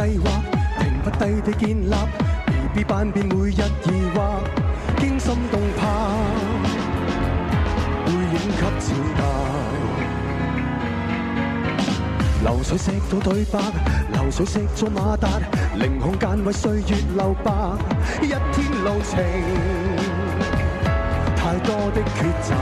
计划，停不低的建立，B B 班变每日疑惑，惊心动魄，背影给照大。流水识到对白，流水识咗马达，零空间为岁月留白，一天路程，太多的抉择。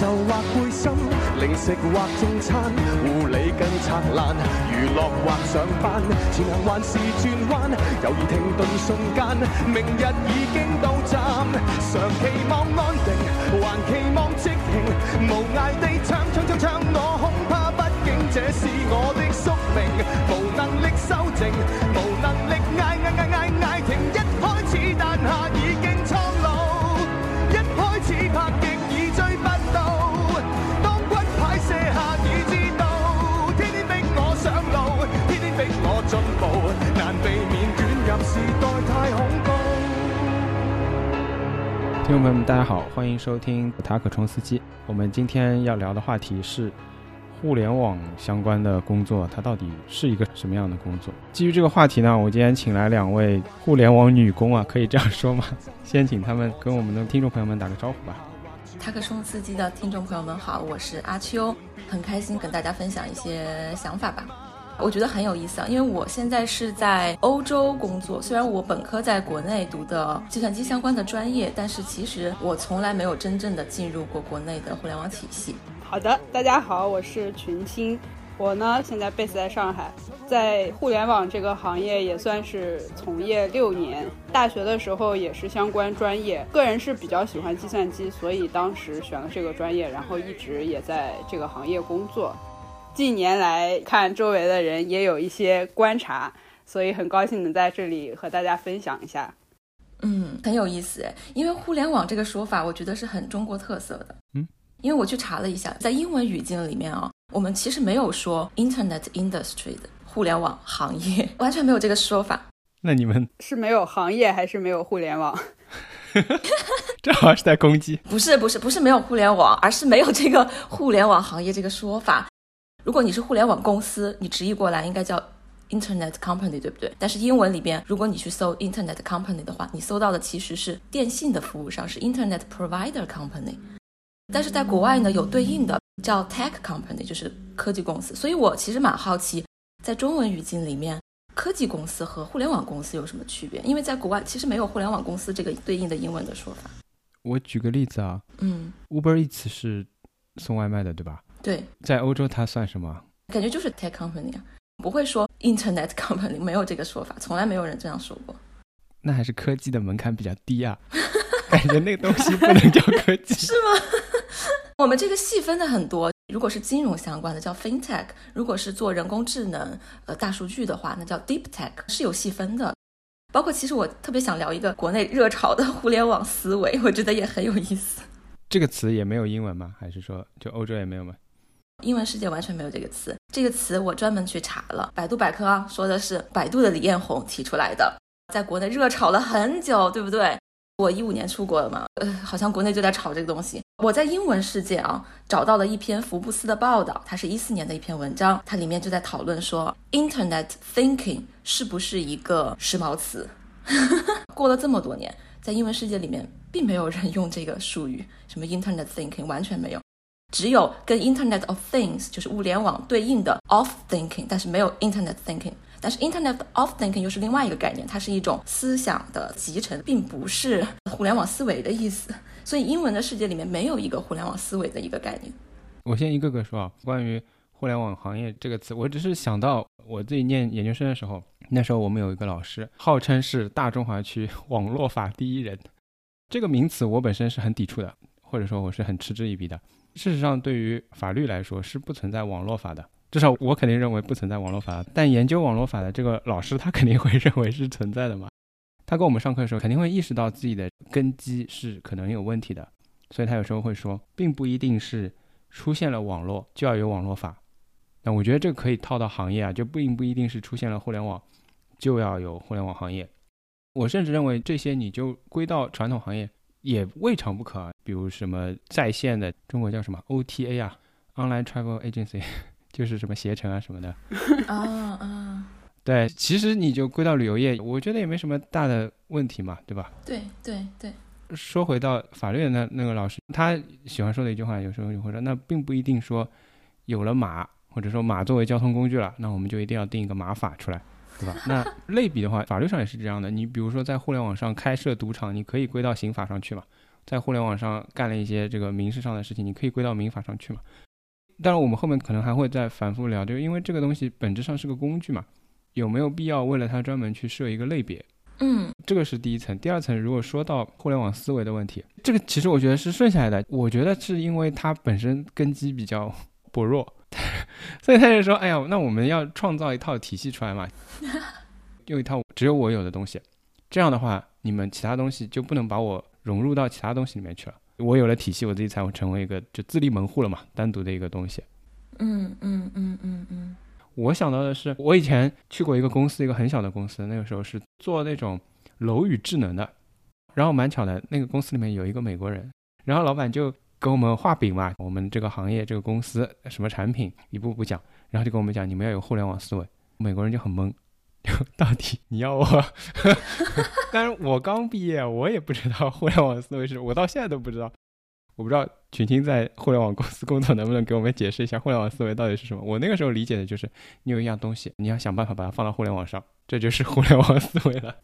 就或背心，零食或中餐，护理更灿烂，娱乐或上班，前行还是转弯，犹如停顿瞬间，明日已经到站，常期望安定，还期望即兴，无涯地唱唱唱唱，我。听众朋友们，大家好，欢迎收听塔可冲司机。我们今天要聊的话题是互联网相关的工作，它到底是一个什么样的工作？基于这个话题呢，我今天请来两位互联网女工啊，可以这样说吗？先请他们跟我们的听众朋友们打个招呼吧。塔克冲司机的听众朋友们好，我是阿秋，很开心跟大家分享一些想法吧。我觉得很有意思啊，因为我现在是在欧洲工作，虽然我本科在国内读的计算机相关的专业，但是其实我从来没有真正的进入过国内的互联网体系。好的，大家好，我是群星。我呢，现在 base 在上海，在互联网这个行业也算是从业六年。大学的时候也是相关专业，个人是比较喜欢计算机，所以当时选了这个专业，然后一直也在这个行业工作。近年来看周围的人也有一些观察，所以很高兴能在这里和大家分享一下。嗯，很有意思诶，因为互联网这个说法，我觉得是很中国特色的。嗯，因为我去查了一下，在英文语境里面啊，我们其实没有说 Internet industry 的互联网行业，完全没有这个说法。那你们是没有行业还是没有互联网？这好像是在攻击。不是不是不是没有互联网，而是没有这个互联网行业这个说法。如果你是互联网公司，你直译过来应该叫 Internet company，对不对？但是英文里边，如果你去搜 Internet company 的话，你搜到的其实是电信的服务商，是 Internet provider company。但是在国外呢，有对应的叫 Tech company，就是科技公司。所以我其实蛮好奇，在中文语境里面，科技公司和互联网公司有什么区别？因为在国外其实没有互联网公司这个对应的英文的说法。我举个例子啊嗯，，Uber Eats 是送外卖的，对吧？对，在欧洲它算什么？感觉就是 Tech company 啊，不会说 Internet company，没有这个说法，从来没有人这样说过。那还是科技的门槛比较低啊，感觉那个东西不能叫科技。是吗？我们这个细分的很多，如果是金融相关的叫 FinTech，如果是做人工智能、呃大数据的话，那叫 Deep Tech，是有细分的。包括其实我特别想聊一个国内热潮的互联网思维，我觉得也很有意思。这个词也没有英文吗？还是说就欧洲也没有吗？英文世界完全没有这个词，这个词我专门去查了，百度百科啊说的是百度的李彦宏提出来的，在国内热炒了很久，对不对？我一五年出国了嘛，呃，好像国内就在炒这个东西。我在英文世界啊找到了一篇福布斯的报道，它是一四年的一篇文章，它里面就在讨论说，Internet thinking 是不是一个时髦词？过了这么多年，在英文世界里面，并没有人用这个术语，什么 Internet thinking 完全没有。只有跟 Internet of Things 就是物联网对应的 of thinking，但是没有 Internet thinking。但是 Internet of thinking 又是另外一个概念，它是一种思想的集成，并不是互联网思维的意思。所以英文的世界里面没有一个互联网思维的一个概念。我先一个个说啊，关于互联网行业这个词，我只是想到我自己念研究生的时候，那时候我们有一个老师，号称是大中华区网络法第一人。这个名词我本身是很抵触的，或者说我是很嗤之以鼻的。事实上，对于法律来说是不存在网络法的，至少我肯定认为不存在网络法。但研究网络法的这个老师，他肯定会 认为是存在的嘛。他跟我们上课的时候，肯定会意识到自己的根基是可能有问题的，所以他有时候会说，并不一定是出现了网络就要有网络法。那我觉得这个可以套到行业啊，就并不一定是出现了互联网就要有互联网行业。我甚至认为这些你就归到传统行业也未尝不可啊，比如什么在线的中国叫什么 OTA 啊，Online Travel Agency，就是什么携程啊什么的。啊啊，对，其实你就归到旅游业，我觉得也没什么大的问题嘛，对吧？对对对，说回到法律的那那个老师，他喜欢说的一句话，有时候就会说，那并不一定说有了马，或者说马作为交通工具了，那我们就一定要定一个马法出来，对吧？那类比的话，法律上也是这样的。你比如说在互联网上开设赌场，你可以归到刑法上去嘛；在互联网上干了一些这个民事上的事情，你可以归到民法上去嘛。当然，我们后面可能还会再反复聊，就因为这个东西本质上是个工具嘛，有没有必要为了它专门去设一个类别？嗯这个是第一层。第二层，如果说到互联网思维的问题，这个其实我觉得是顺下来的。我觉得是因为它本身根基比较薄弱，所以他就说：“哎呀，那我们要创造一套体系出来嘛，用一套只有我有的东西。这样的话，你们其他东西就不能把我融入到其他东西里面去了。我有了体系，我自己才会成为一个就自立门户了嘛，单独的一个东西。”嗯嗯嗯嗯嗯我想到的是，我以前去过一个公司，一个很小的公司，那个时候是做那种楼宇智能的。然后蛮巧的，那个公司里面有一个美国人，然后老板就给我们画饼嘛，我们这个行业这个公司什么产品一步步讲，然后就跟我们讲你们要有互联网思维。美国人就很懵，到底你要我？但是我刚毕业，我也不知道互联网思维是，我到现在都不知道。我不知道群青在互联网公司工作，能不能给我们解释一下互联网思维到底是什么？我那个时候理解的就是，你有一样东西，你要想办法把它放到互联网上，这就是互联网思维了。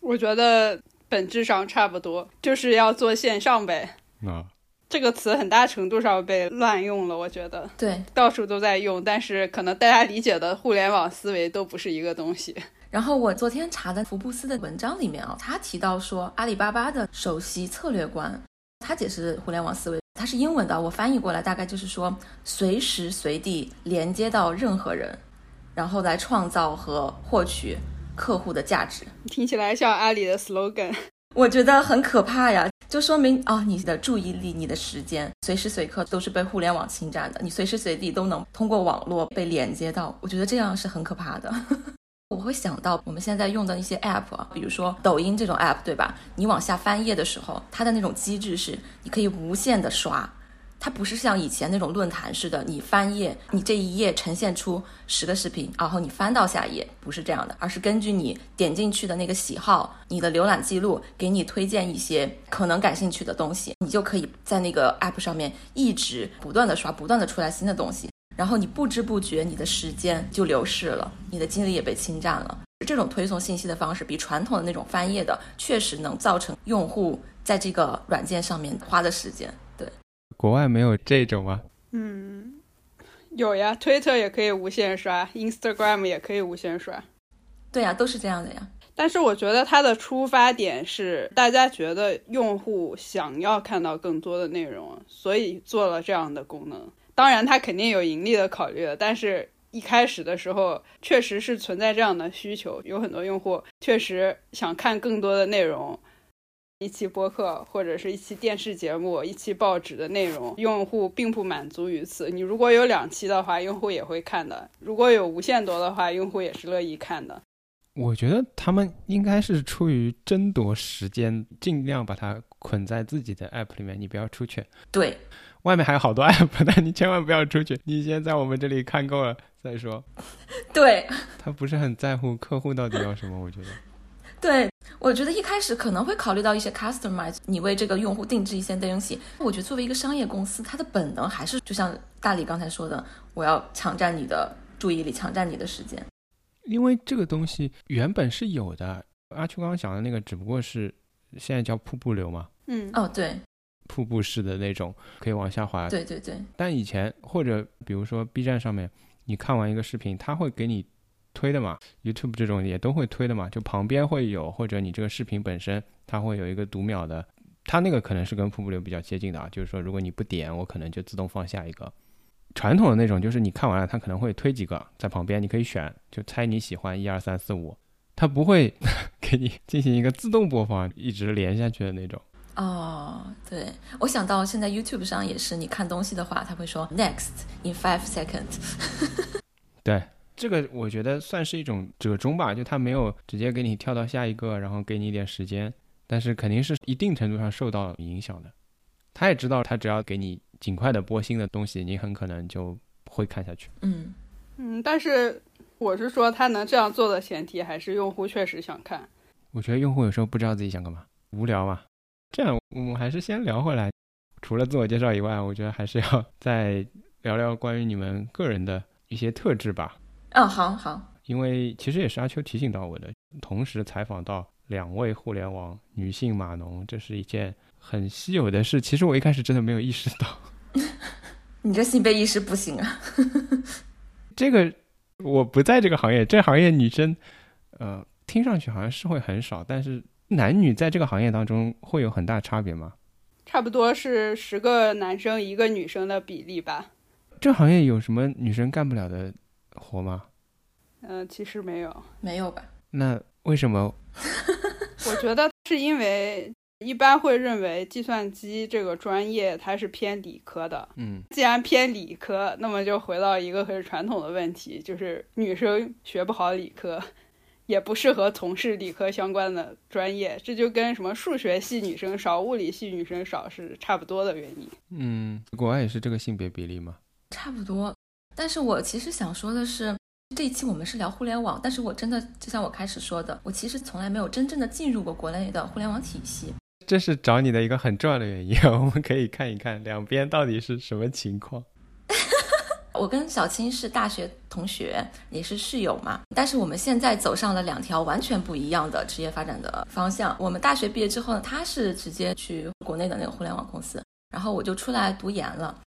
我觉得本质上差不多，就是要做线上呗。啊，这个词很大程度上被乱用了，我觉得对。到处都在用，但是可能大家理解的互联网思维都不是一个东西。然后我昨天查的福布斯的文章里面啊，他提到说阿里巴巴的首席策略官，他解释互联网思维，他是英文的，我翻译过来大概就是说随时随地连接到任何人，然后来创造和获取客户的价值。听起来像阿里的 slogan。我觉得很可怕呀，就说明啊、你的注意力、你的时间，随时随刻都是被互联网侵占的，你随时随地都能通过网络被连接到。我觉得这样是很可怕的。我会想到我们现在用的一些 app 啊，比如说抖音这种 app，对吧？你往下翻页的时候，它的那种机制是你可以无限的刷，它不是像以前那种论坛似的，你翻页，你这一页呈现出十个视频，然后你翻到下一页，不是这样的，而是根据你点进去的那个喜好、你的浏览记录，给你推荐一些可能感兴趣的东西，你就可以在那个 app 上面一直不断的刷，不断的出来新的东西。然后你不知不觉，你的时间就流逝了，你的精力也被侵占了。这种推送信息的方式，比传统的那种翻页的，确实能造成用户在这个软件上面花的时间。对，国外没有这种吗？嗯，有呀，Twitter 也可以无限刷，Instagram 也可以无限刷。对呀、都是这样的呀。但是我觉得它的出发点是大家觉得用户想要看到更多的内容，所以做了这样的功能。当然，它肯定有盈利的考虑了，但是一开始的时候确实是存在这样的需求，有很多用户确实想看更多的内容。一期播客或者是一期电视节目、一期报纸的内容，用户并不满足于此。你如果有两期的话，用户也会看的；如果有无限多的话，用户也是乐意看的。我觉得他们应该是出于争夺时间，尽量把它捆在自己的 app 里面，你不要出去。对，外面还有好多 app，但你千万不要出去。你先在我们这里看够了再说。对，他不是很在乎客户到底要什么，我觉得。对，我觉得一开始可能会考虑到一些 customize，你为这个用户定制一些东西。我觉得作为一个商业公司，它的本能还是就像大李刚才说的，我要抢占你的注意力，抢占你的时间。因为这个东西原本是有的，阿秋刚刚讲的那个只不过是现在叫瀑布流嘛，嗯，哦，对，瀑布式的那种可以往下滑。对对对，但以前或者比如说 B 站上面，你看完一个视频，它会给你推的嘛，YouTube 这种也都会推的嘛，就旁边会有，或者你这个视频本身它会有一个读秒的，它那个可能是跟瀑布流比较接近的啊，就是说如果你不点，我可能就自动放下一个。传统的那种就是你看完了，它可能会推几个在旁边，你可以选，就猜你喜欢一二三四五，它不会 给你进行一个自动播放，一直连下去的那种。哦，对，我想到现在 YouTube 上也是，你看东西的话，它会说 next in five seconds。对，这个我觉得算是一种折中吧，就他没有直接给你跳到下一个，然后给你一点时间，但是肯定是一定程度上受到影响的。他也知道，他只要给你尽快的播新的东西，你很可能就会看下去。嗯，嗯，但是我是说，他能这样做的前提还是用户确实想看。我觉得用户有时候不知道自己想干嘛，无聊嘛。这样，我们还是先聊回来。除了自我介绍以外，我觉得还是要 再聊聊关于你们个人的一些特质吧。嗯，好好。因为其实也是阿秋提醒到我的，同时采访到两位互联网女性码农，这是一件很稀有的事。其实我一开始真的没有意识到。你这性别意识不行啊！这个我不在这个行业，这行业女生，呃，听上去好像是会很少，但是男女在这个行业当中会有很大差别吗？差不多是十个男生一个女生的比例吧。这行业有什么女生干不了的活吗？嗯，其实没有，没有吧？那为什么？我觉得是因为一般会认为计算机这个专业它是偏理科的。嗯，既然偏理科，那么就回到一个很传统的问题，就是女生学不好理科，也不适合从事理科相关的专业。这就跟什么数学系女生少、物理系女生少是差不多的原因。嗯，国外也是这个性别比例吗？差不多。但是我其实想说的是。这一期我们是聊互联网，但是我真的就像我开始说的，我其实从来没有真正的进入过国内的互联网体系。这是找你的一个很重要的原因，我们可以看一看两边到底是什么情况。我跟小青是大学同学，也是室友嘛，但是我们现在走上了两条完全不一样的职业发展的方向。我们大学毕业之后呢，他是直接去国内的那个互联网公司，然后我就出来读研了。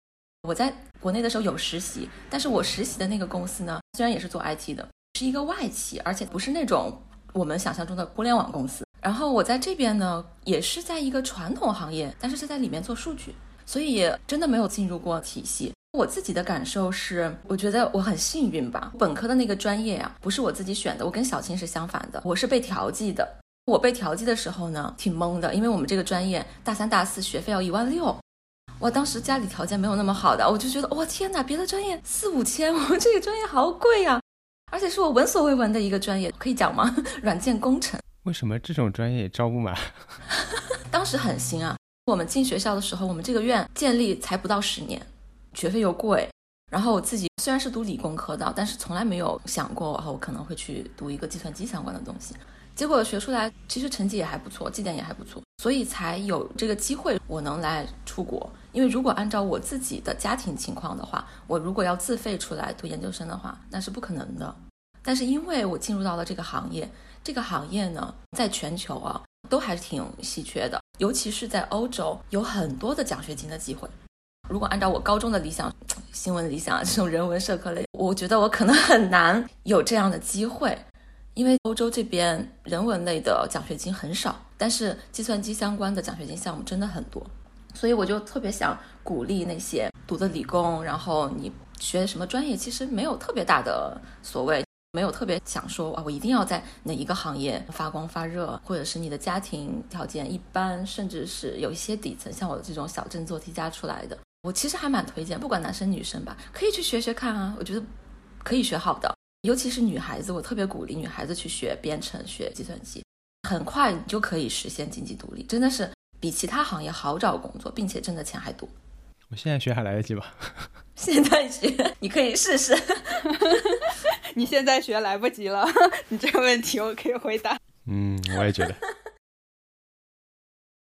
我在国内的时候有实习，但是我实习的那个公司呢，虽然也是做 IT 的，是一个外企，而且不是那种我们想象中的互联网公司。然后我在这边呢，也是在一个传统行业，但是是在里面做数据，所以真的没有进入过体系。我自己的感受是，我觉得我很幸运吧。本科的那个专业啊，不是我自己选的，我跟小青是相反的，我是被调剂的。我被调剂的时候呢，挺懵的，因为我们这个专业大三、大四学费要一万六。我当时家里条件没有那么好的，我就觉得哇天哪，别的专业四五千，我们这个专业好贵呀，而且是我闻所未闻的一个专业，可以讲吗？软件工程。为什么这种专业也招不满？当时很新啊，我们进学校的时候，我们这个院建立才不到十年，学费又贵，然后我自己虽然是读理工科的，但是从来没有想过，我可能会去读一个计算机相关的东西。结果学出来，其实成绩也还不错，绩点也还不错，所以才有这个机会，我能来出国。因为如果按照我自己的家庭情况的话，我如果要自费出来读研究生的话，那是不可能的。但是因为我进入到了这个行业，这个行业呢，在全球啊都还是挺稀缺的，尤其是在欧洲，有很多的奖学金的机会。如果按照我高中的理想，新闻理想这种人文社科类，我觉得我可能很难有这样的机会。因为欧洲这边人文类的奖学金很少，但是计算机相关的奖学金项目真的很多，所以我就特别想鼓励那些读的理工，然后你学什么专业其实没有特别大的所谓，没有特别想说啊，我一定要在哪一个行业发光发热，或者是你的家庭条件一般，甚至是有一些底层，像我这种小镇做题家出来的，我其实还蛮推荐，不管男生女生吧，可以去学学看啊，我觉得可以学好的。尤其是女孩子，我特别鼓励女孩子去学编程、学计算机，很快你就可以实现经济独立，真的是比其他行业好找工作，并且挣的钱还多。我现在学还来得及吧？现在学你可以试试。你现在学来不及了，你这个问题我可以回答。嗯，我也觉得。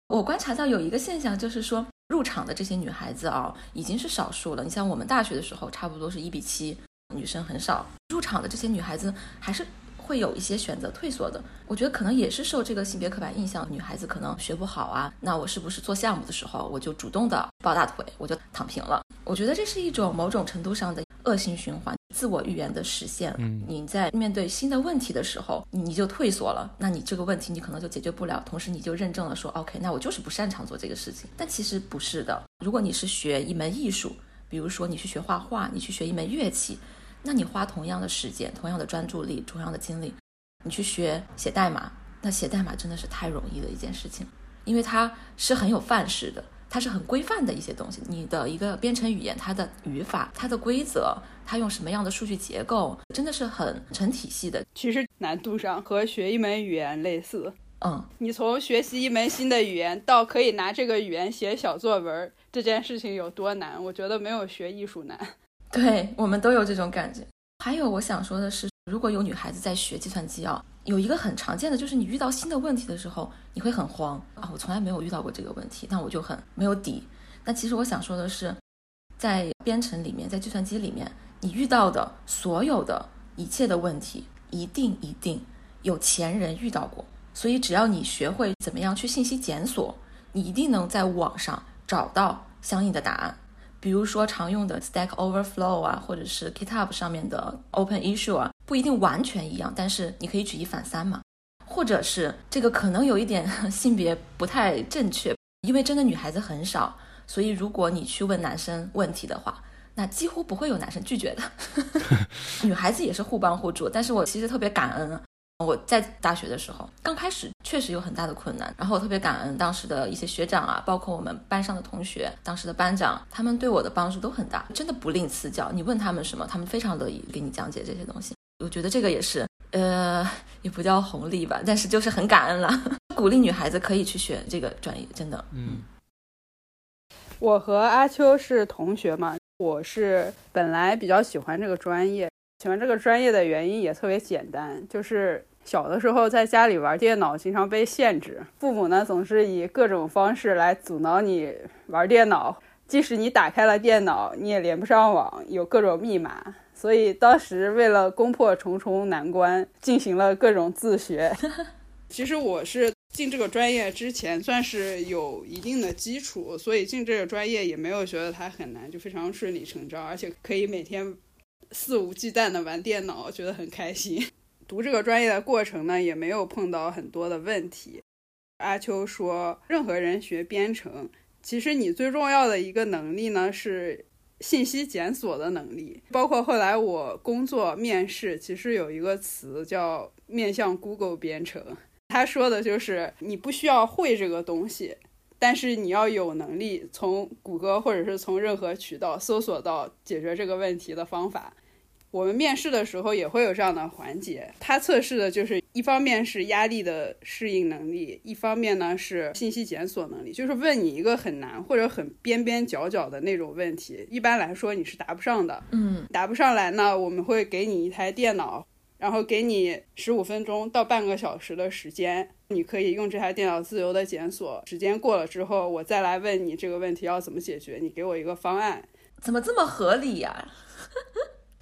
我观察到有一个现象，就是说入场的这些女孩子啊，已经是少数了。你像我们大学的时候，差不多是一比七。女生很少入场的这些女孩子，还是会有一些选择退缩的。我觉得可能也是受这个性别刻板印象，女孩子可能学不好啊，那我是不是做项目的时候我就主动的抱大腿，我就躺平了？我觉得这是一种某种程度上的恶性循环，自我预言的实现。嗯，你在面对新的问题的时候，你就退缩了，那你这个问题你可能就解决不了，同时你就认证了说，OK，那我就是不擅长做这个事情。但其实不是的，如果你是学一门艺术，比如说你去学画画，你去学一门乐器。那你花同样的时间、同样的专注力、同样的精力，你去学写代码，那写代码真的是太容易的一件事情，因为它是很有范式的，它是很规范的一些东西。你的一个编程语言，它的语法、它的规则，它用什么样的数据结构，真的是很成体系的。其实难度上和学一门语言类似。嗯，你从学习一门新的语言到可以拿这个语言写小作文，这件事情有多难？我觉得没有学艺术难。对我们都有这种感觉。还有我想说的是，如果有女孩子在学计算机啊，有一个很常见的就是你遇到新的问题的时候，你会很慌啊。我从来没有遇到过这个问题，那我就很没有底。那其实我想说的是，在编程里面，在计算机里面，你遇到的所有的一切的问题，一定一定有前人遇到过。所以只要你学会怎么样去信息检索，你一定能在网上找到相应的答案。比如说常用的 Stack Overflow 啊，或者是 GitHub 上面的 Open Issue 啊，不一定完全一样，但是你可以举一反三嘛。或者是这个可能有一点 性别不太正确，因为真的女孩子很少，所以如果你去问男生问题的话，那几乎不会有男生拒绝的。女孩子也是互帮互助，但是我其实特别感恩。我在大学的时候，刚开始确实有很大的困难，然后我特别感恩当时的一些学长啊，包括我们班上的同学，当时的班长，他们对我的帮助都很大，真的不吝赐教。你问他们什么，他们非常乐意给你讲解这些东西。我觉得这个也是，呃，也不叫红利吧，但是就是很感恩了，鼓励女孩子可以去学这个专业，真的。嗯，我和阿秋是同学嘛，我是本来比较喜欢这个专业，喜欢这个专业的原因也特别简单，就是。小的时候在家里玩电脑，经常被限制，父母呢总是以各种方式来阻挠你玩电脑。即使你打开了电脑，你也连不上网，有各种密码。所以当时为了攻破重重难关，进行了各种自学。其实我是进这个专业之前算是有一定的基础，所以进这个专业也没有觉得它很难，就非常顺理成章，而且可以每天肆无忌惮的玩电脑，觉得很开心。读这个专业的过程呢，也没有碰到很多的问题。阿秋说，任何人学编程，其实你最重要的一个能力呢是信息检索的能力。包括后来我工作面试，其实有一个词叫面向 Google 编程，他说的就是你不需要会这个东西，但是你要有能力从谷歌或者是从任何渠道搜索到解决这个问题的方法。我们面试的时候也会有这样的环节，它测试的就是一方面是压力的适应能力，一方面呢是信息检索能力，就是问你一个很难或者很边边角角的那种问题，一般来说你是答不上的。嗯，答不上来呢，我们会给你一台电脑，然后给你十五分钟到半个小时的时间，你可以用这台电脑自由的检索。时间过了之后，我再来问你这个问题要怎么解决，你给我一个方案。怎么这么合理呀？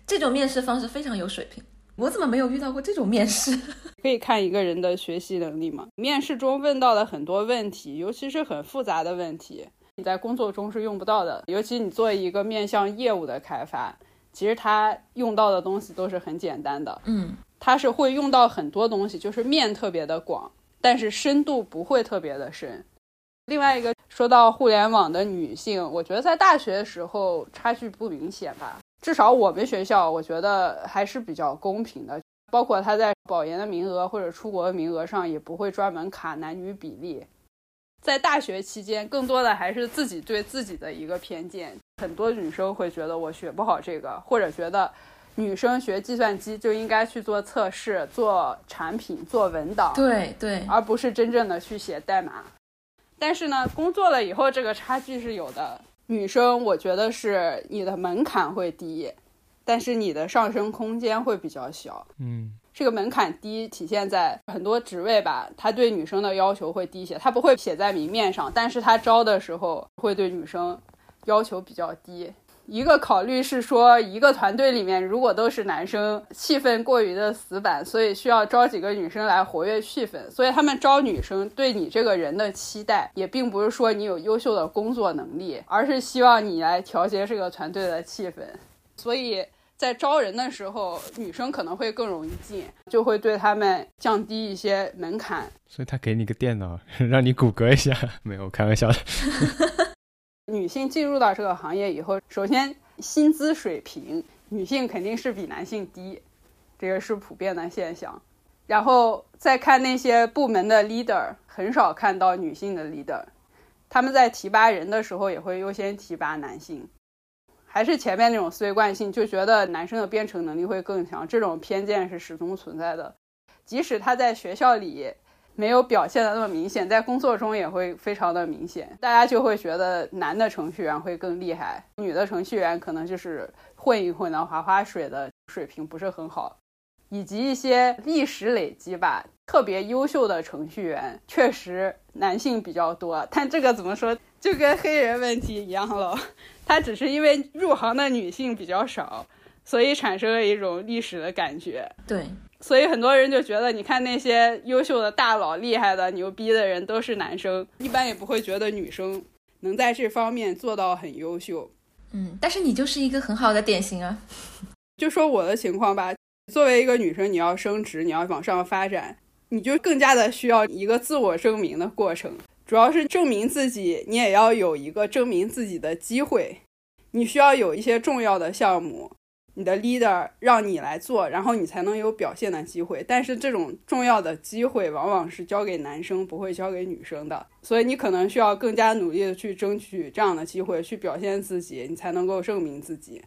这种面试方式非常有水平，我怎么没有遇到过这种面试？可以看一个人的学习能力嘛。面试中问到的很多问题，尤其是很复杂的问题，你在工作中是用不到的。尤其你做一个面向业务的开发，其实它用到的东西都是很简单的。嗯，它是会用到很多东西，就是面特别的广，但是深度不会特别的深。另外一个说到互联网的女性，我觉得在大学的时候差距不明显吧。至少我们学校，我觉得还是比较公平的。包括他在保研的名额或者出国的名额上，也不会专门卡男女比例。在大学期间，更多的还是自己对自己的一个偏见。很多女生会觉得我学不好这个，或者觉得女生学计算机就应该去做测试、做产品、做文档，对对，而不是真正的去写代码。但是呢，工作了以后，这个差距是有的。女生，我觉得是你的门槛会低，但是你的上升空间会比较小。嗯，这个门槛低体现在很多职位吧，他对女生的要求会低一些，他不会写在明面上，但是他招的时候会对女生要求比较低。一个考虑是说，一个团队里面如果都是男生，气氛过于的死板，所以需要招几个女生来活跃气氛。所以他们招女生对你这个人的期待，也并不是说你有优秀的工作能力，而是希望你来调节这个团队的气氛。所以在招人的时候，女生可能会更容易进，就会对他们降低一些门槛。所以他给你个电脑，让你谷歌一下，没有开玩笑的。女性进入到这个行业以后，首先薪资水平，女性肯定是比男性低，这个是普遍的现象。然后再看那些部门的 leader，很少看到女性的 leader，他们在提拔人的时候也会优先提拔男性，还是前面那种思维惯性，就觉得男生的编程能力会更强，这种偏见是始终存在的。即使他在学校里。没有表现的那么明显，在工作中也会非常的明显。大家就会觉得男的程序员会更厉害，女的程序员可能就是混一混的划划水的水平不是很好，以及一些历史累积吧，特别优秀的程序员确实男性比较多。但这个怎么说，就跟黑人问题一样了，他只是因为入行的女性比较少，所以产生了一种历史的感觉。对，所以很多人就觉得，你看那些优秀的大佬、厉害的、牛逼的人都是男生，一般也不会觉得女生能在这方面做到很优秀。嗯，但是你就是一个很好的典型啊。就说我的情况吧，作为一个女生，你要升职，你要往上发展，你就更加的需要一个自我证明的过程。主要是证明自己，你也要有一个证明自己的机会。你需要有一些重要的项目，你的 leader 让你来做，然后你才能有表现的机会。但是这种重要的机会往往是交给男生，不会交给女生的。所以你可能需要更加努力的去争取这样的机会，去表现自己，你才能够证明自己。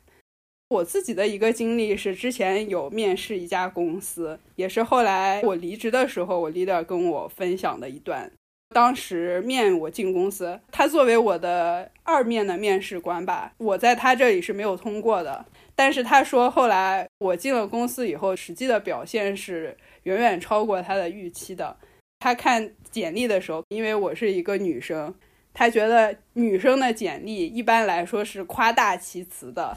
我自己的一个经历是，之前有面试一家公司，也是后来我离职的时候，我 leader 跟我分享的一段。当时面我进公司，他作为我的二面的面试官吧，我在他这里是没有通过的。但是他说，后来我进了公司以后，实际的表现是远远超过他的预期的。他看简历的时候，因为我是一个女生，他觉得女生的简历一般来说是夸大其词的。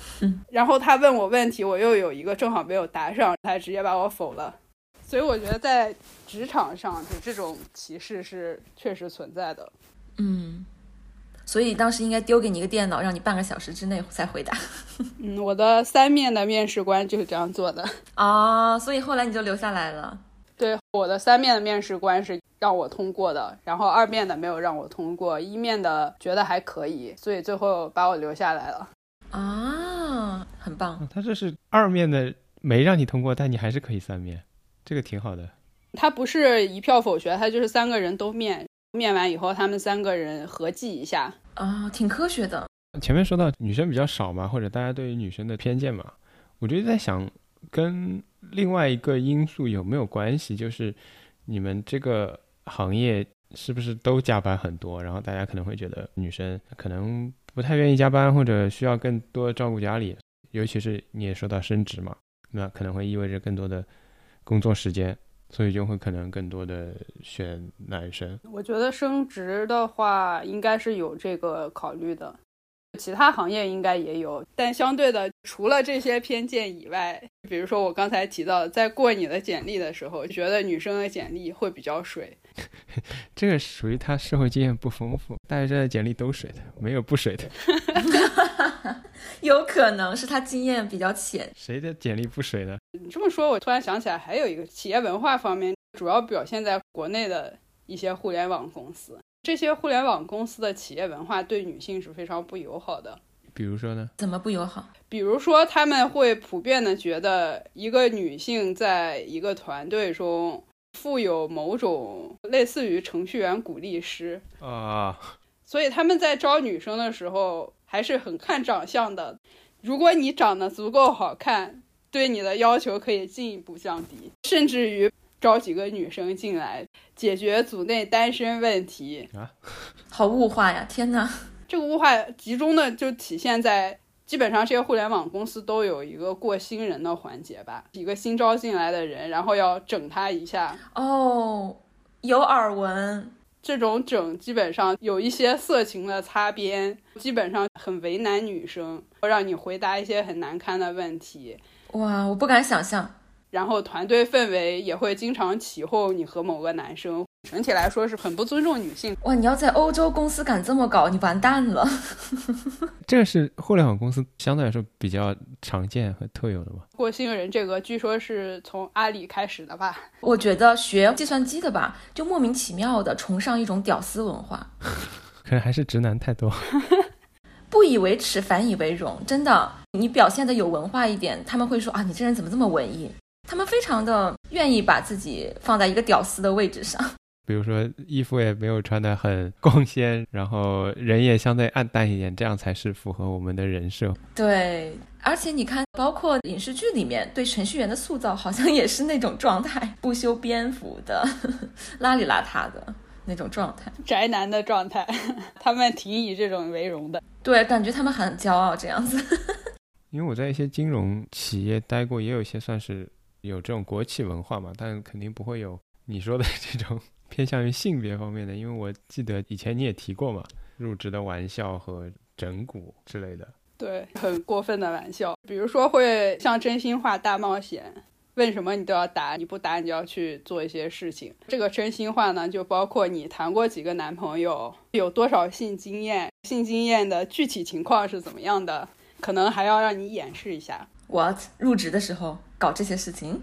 然后他问我问题，我又有一个正好没有答上，他直接把我否了。所以我觉得在职场上，就这种歧视是确实存在的。嗯，所以当时应该丢给你一个电脑，让你半个小时之内再回答。嗯，我的三面的面试官就是这样做的。啊，所以后来你就留下来了。对，我的三面的面试官是让我通过的，然后二面的没有让我通过，一面的觉得还可以，所以最后把我留下来了。啊，很棒。他这是二面的没让你通过，但你还是可以三面，这个挺好的。他不是一票否决，他就是三个人都面，面完以后他们三个人合计一下。啊，挺科学的。前面说到女生比较少嘛，或者大家对于女生的偏见嘛，我就在想，跟另外一个因素有没有关系？就是你们这个行业是不是都加班很多？然后大家可能会觉得女生可能不太愿意加班，或者需要更多照顾家里，尤其是你也说到升职嘛，那可能会意味着更多的工作时间，所以就会可能更多的选男生。我觉得升职的话，应该是有这个考虑的。其他行业应该也有，但相对的，除了这些偏见以外，比如说我刚才提到，在过你的简历的时候，觉得女生的简历会比较水。这个属于他社会经验不丰富，大家的简历都水的，没有不水的。有可能是他经验比较浅。谁的简历不水呢？你这么说，我突然想起来，还有一个企业文化方面，主要表现在国内的一些互联网公司。这些互联网公司的企业文化对女性是非常不友好的。比如说呢？怎么不友好？比如说，他们会普遍的觉得，一个女性在一个团队中负有某种类似于程序员鼓励师啊，所以他们在招女生的时候还是很看长相的。如果你长得足够好看，对你的要求可以进一步降低，甚至于。招几个女生进来，解决组内单身问题啊，好物化呀！天哪，这个物化集中的就体现在基本上这些互联网公司都有一个过新人的环节吧，几个新招进来的人，然后要整他一下。哦，有耳闻，这种整基本上有一些色情的擦边，基本上很为难女生，让你回答一些很难堪的问题。哇，我不敢想象。然后团队氛围也会经常起哄你和某个男生，整体来说是很不尊重女性。哇，你要在欧洲公司敢这么搞，你完蛋了。这个是互联网公司相对来说比较常见和特有的吧？过新人这个据说是从阿里开始的吧？我觉得学计算机的吧，就莫名其妙的崇尚一种屌丝文化。可能还是直男太多。不以为耻，反以为荣。真的，你表现的有文化一点，他们会说啊，你这人怎么这么文艺？他们非常的愿意把自己放在一个屌丝的位置上。比如说衣服也没有穿的很光鲜，然后人也相对暗淡一点，这样才是符合我们的人设。对，而且你看，包括影视剧里面对程序员的塑造，好像也是那种状态，不修边幅的，邋里邋遢的那种状态，宅男的状态，他们挺以这种为荣的。对，感觉他们很骄傲这样子。因为我在一些金融企业待过，也有一些算是有这种国企文化嘛，但肯定不会有你说的 这种。偏向于性别方面的，因为我记得以前你也提过嘛，入职的玩笑和整蛊之类的。对，很过分的玩笑，比如说会像真心话大冒险，问什么你都要答，你不答你就要去做一些事情。这个真心话呢，就包括你谈过几个男朋友，有多少性经验，性经验的具体情况是怎么样的，可能还要让你演示一下。我入职的时候搞这些事情，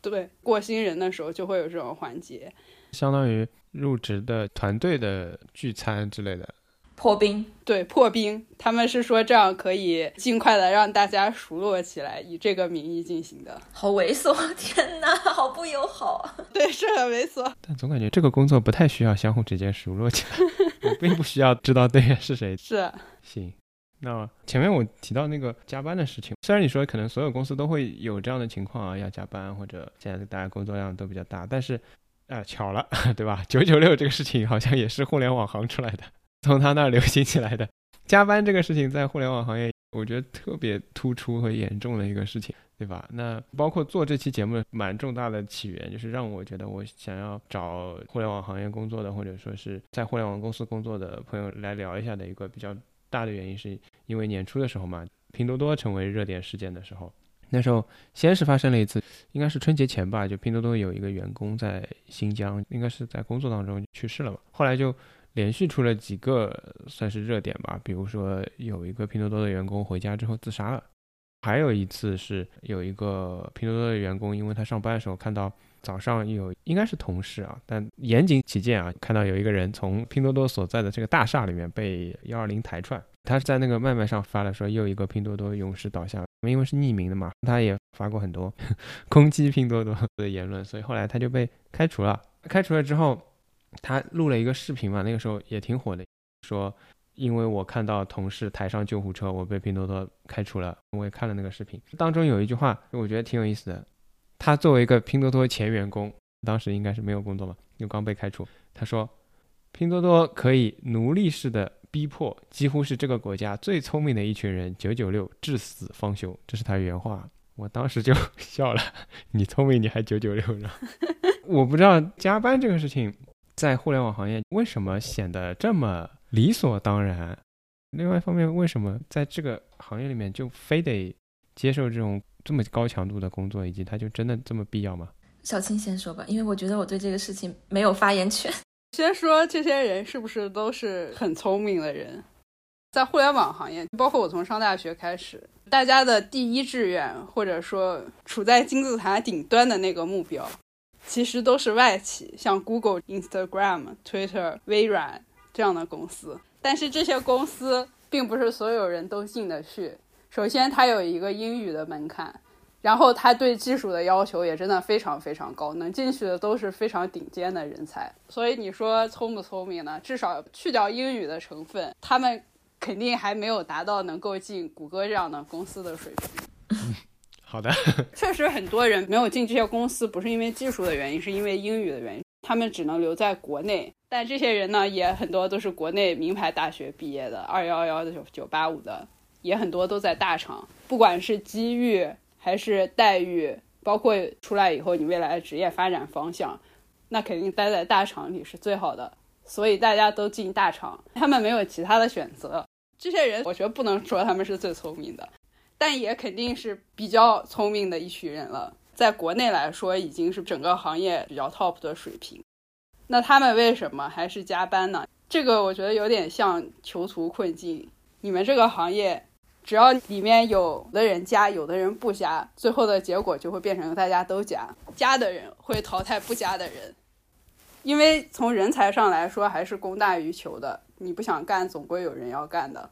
对，过新人的时候就会有这种环节。相当于入职的团队的聚餐之类的，破冰，对，破冰，他们是说这样可以尽快的让大家熟络起来，以这个名义进行的。好猥琐，天哪，好不友好。对，是很猥琐。但总感觉这个工作不太需要相互之间熟络起来，我并不需要知道对面是谁。是，行。那前面我提到那个加班的事情，虽然你说可能所有公司都会有这样的情况啊，要加班或者现在大家工作量都比较大，但是。啊，巧了，对吧？九九六这个事情好像也是互联网行出来的，从他那儿流行起来的。加班这个事情在互联网行业，我觉得特别突出和严重的一个事情，对吧？那包括做这期节目蛮重大的起源，就是让我觉得我想要找互联网行业工作的，或者说是在互联网公司工作的朋友来聊一下的一个比较大的原因，是因为年初的时候嘛，拼多多成为热点事件的时候。那时候先是发生了一次，应该是春节前吧，就拼多多有一个员工在新疆，应该是在工作当中去世了嘛。后来就连续出了几个算是热点吧，比如说有一个拼多多的员工回家之后自杀了，还有一次是有一个拼多多的员工，因为他上班的时候看到早上有应该是同事啊，但严谨起见啊，看到有一个人从拼多多所在的这个大厦里面被幺二零抬出来，他是在那个麦麦上发了说又一个拼多多勇士倒下了。因为是匿名的嘛，他也发过很多 攻击拼多多的言论，所以后来他就被开除了。开除了之后，他录了一个视频嘛，那个时候也挺火的，说因为我看到同事抬上救护车，我被拼多多开除了。我也看了那个视频，当中有一句话，我觉得挺有意思的。他作为一个拼多多前员工，当时应该是没有工作嘛，又刚被开除，他说拼多多可以奴隶式的。逼迫几乎是这个国家最聪明的一群人，九九六至死方休，这是他原话。我当时就笑了，你聪明你还九九六呢？我不知道加班这个事情在互联网行业为什么显得这么理所当然。另外一方面，为什么在这个行业里面就非得接受这种这么高强度的工作，以及它就真的这么必要吗？小青先说吧，因为我觉得我对这个事情没有发言权。先说这些人是不是都是很聪明的人？在互联网行业，包括我从上大学开始，大家的第一志愿或者说处在金字塔顶端的那个目标，其实都是外企，像 Google、Instagram、Twitter、微软这样的公司。但是这些公司并不是所有人都进得去。首先，它有一个英语的门槛。然后它对技术的要求也真的非常非常高，能进去的都是非常顶尖的人才。所以你说聪不聪明呢？至少去掉英语的成分，他们肯定还没有达到能够进谷歌这样的公司的水平。好的，确实很多人没有进这些公司，不是因为技术的原因，是因为英语的原因，他们只能留在国内。但这些人呢，也很多都是国内名牌大学毕业的，二幺幺的、九九八五的，也很多都在大厂，不管是机遇。还是待遇，包括出来以后你未来的职业发展方向，那肯定待在大厂里是最好的。所以大家都进大厂，他们没有其他的选择。这些人，我觉得不能说他们是最聪明的，但也肯定是比较聪明的一群人了。在国内来说，已经是整个行业比较 top 的水平。那他们为什么还是加班呢？这个我觉得有点像囚徒困境。你们这个行业。只要里面有的人加，有的人不加，最后的结果就会变成大家都加，加的人会淘汰不加的人，因为从人才上来说还是供大于求的，你不想干，总归有人要干的，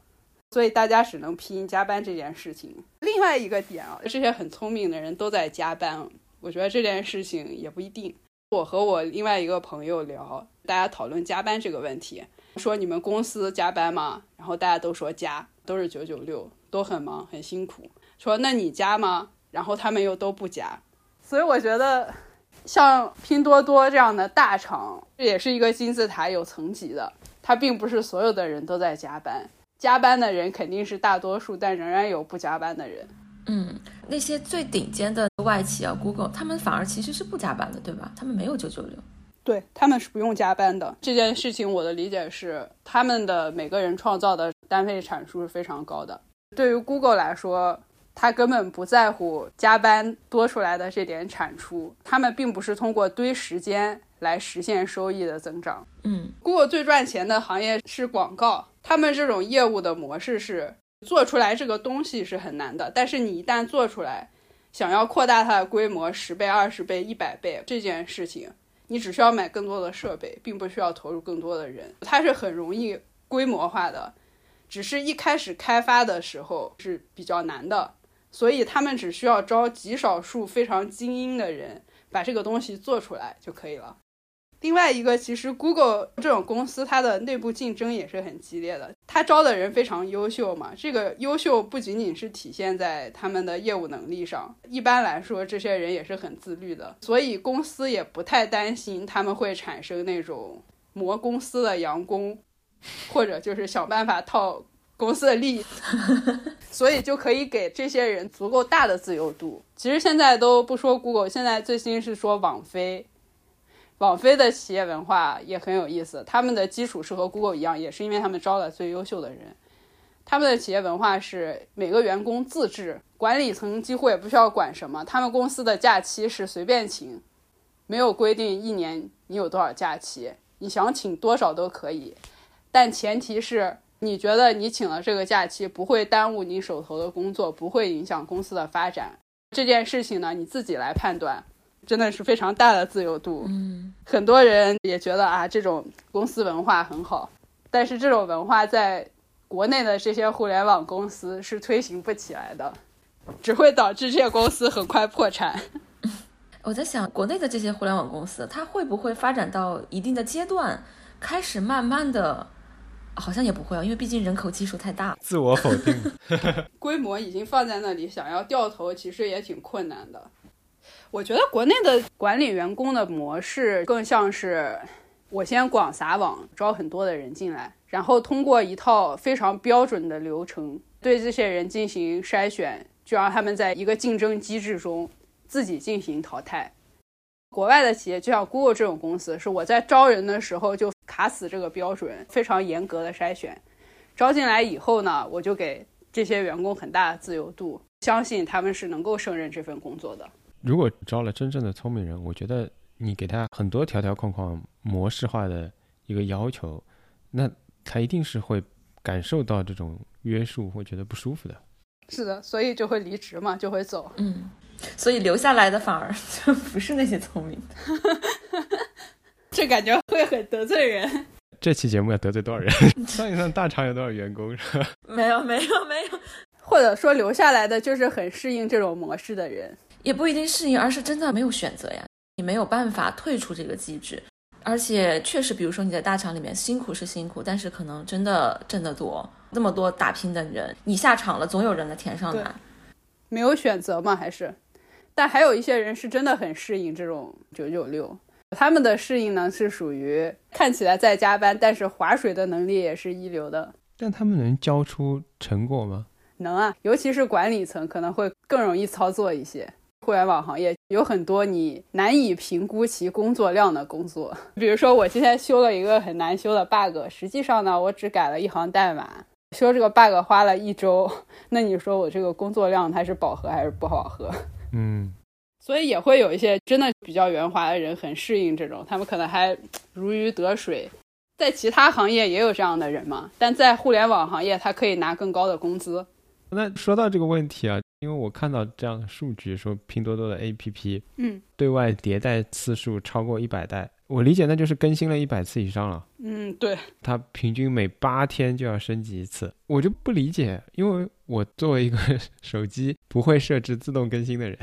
所以大家只能拼加班这件事情。另外一个点啊，这些很聪明的人都在加班，我觉得这件事情也不一定。我和我另外一个朋友聊，大家讨论加班这个问题，说你们公司加班吗？然后大家都说加，都是九九六，都很忙很辛苦。说那你加吗？然后他们又都不加。所以我觉得，像拼多多这样的大厂，这也是一个金字塔有层级的，它并不是所有的人都在加班，加班的人肯定是大多数，但仍然有不加班的人。嗯，那些最顶尖的外企啊，Google，他们反而其实是不加班的，对吧？他们没有九九六。对他们是不用加班的。这件事情我的理解是，他们的每个人创造的单位产出是非常高的。对于 Google 来说，他根本不在乎加班多出来的这点产出，他们并不是通过堆时间来实现收益的增长。嗯，Google 最赚钱的行业是广告，他们这种业务的模式是做出来这个东西是很难的，但是你一旦做出来，想要扩大它的规模十倍、二十倍、一百倍这件事情。你只需要买更多的设备，并不需要投入更多的人，它是很容易规模化的，只是一开始开发的时候是比较难的，所以他们只需要招极少数非常精英的人，把这个东西做出来就可以了。另外一个，其实 Google 这种公司，它的内部竞争也是很激烈的。它招的人非常优秀嘛，这个优秀不仅仅是体现在他们的业务能力上，一般来说，这些人也是很自律的，所以公司也不太担心他们会产生那种磨公司的洋工，或者就是想办法套公司的利益，所以就可以给这些人足够大的自由度。其实现在都不说 Google，现在最新是说网飞。网飞的企业文化也很有意思，他们的基础是和 Google 一样，也是因为他们招了最优秀的人。他们的企业文化是每个员工自治，管理层几乎也不需要管什么。他们公司的假期是随便请，没有规定一年你有多少假期，你想请多少都可以，但前提是你觉得你请了这个假期不会耽误你手头的工作，不会影响公司的发展。这件事情呢，你自己来判断。真的是非常大的自由度，嗯，很多人也觉得啊，这种公司文化很好，但是这种文化在国内的这些互联网公司是推行不起来的，只会导致这些公司很快破产。我在想，国内的这些互联网公司，它会不会发展到一定的阶段，开始慢慢的，好像也不会啊，因为毕竟人口基数太大，自我否定，规模已经放在那里，想要掉头其实也挺困难的。我觉得国内的管理员工的模式更像是，我先广撒网，招很多的人进来，然后通过一套非常标准的流程对这些人进行筛选，就让他们在一个竞争机制中自己进行淘汰。国外的企业就像 Google 这种公司，是我在招人的时候就卡死这个标准，非常严格的筛选，招进来以后呢，我就给这些员工很大的自由度，相信他们是能够胜任这份工作的。如果招了真正的聪明人，我觉得你给他很多条条框框、模式化的一个要求，那他一定是会感受到这种约束，会觉得不舒服的。是的，所以就会离职嘛，就会走。嗯，所以留下来的反而 就不是那些聪明的。这感觉会很得罪人。这期节目要得罪多少人？算一算大厂有多少员工是吧？没有，没有，没有。或者说留下来的就是很适应这种模式的人。也不一定适应，而是真的没有选择呀。你没有办法退出这个机制，而且确实，比如说你在大厂里面辛苦是辛苦，但是可能真的挣得多。那么多打拼的人，你下场了，总有人来填上来。没有选择吗，还是？但还有一些人是真的很适应这种九九六，他们的适应呢是属于看起来在加班，但是划水的能力也是一流的。但他们能交出成果吗？能啊，尤其是管理层可能会更容易操作一些。互联网行业有很多你难以评估其工作量的工作，比如说我今天修了一个很难修的 bug，实际上呢，我只改了一行代码，修这个 bug 花了一周，那你说我这个工作量它是饱和还是不饱和？嗯，所以也会有一些真的比较圆滑的人很适应这种，他们可能还如鱼得水。在其他行业也有这样的人嘛，但在互联网行业，他可以拿更高的工资。那说到这个问题啊。因为我看到这样的数据，说拼多多的 APP，嗯，对外迭代次数超过一百代，我理解那就是更新了一百次以上了。嗯，对，它平均每八天就要升级一次，我就不理解，因为我作为一个 手机不会设置自动更新的人，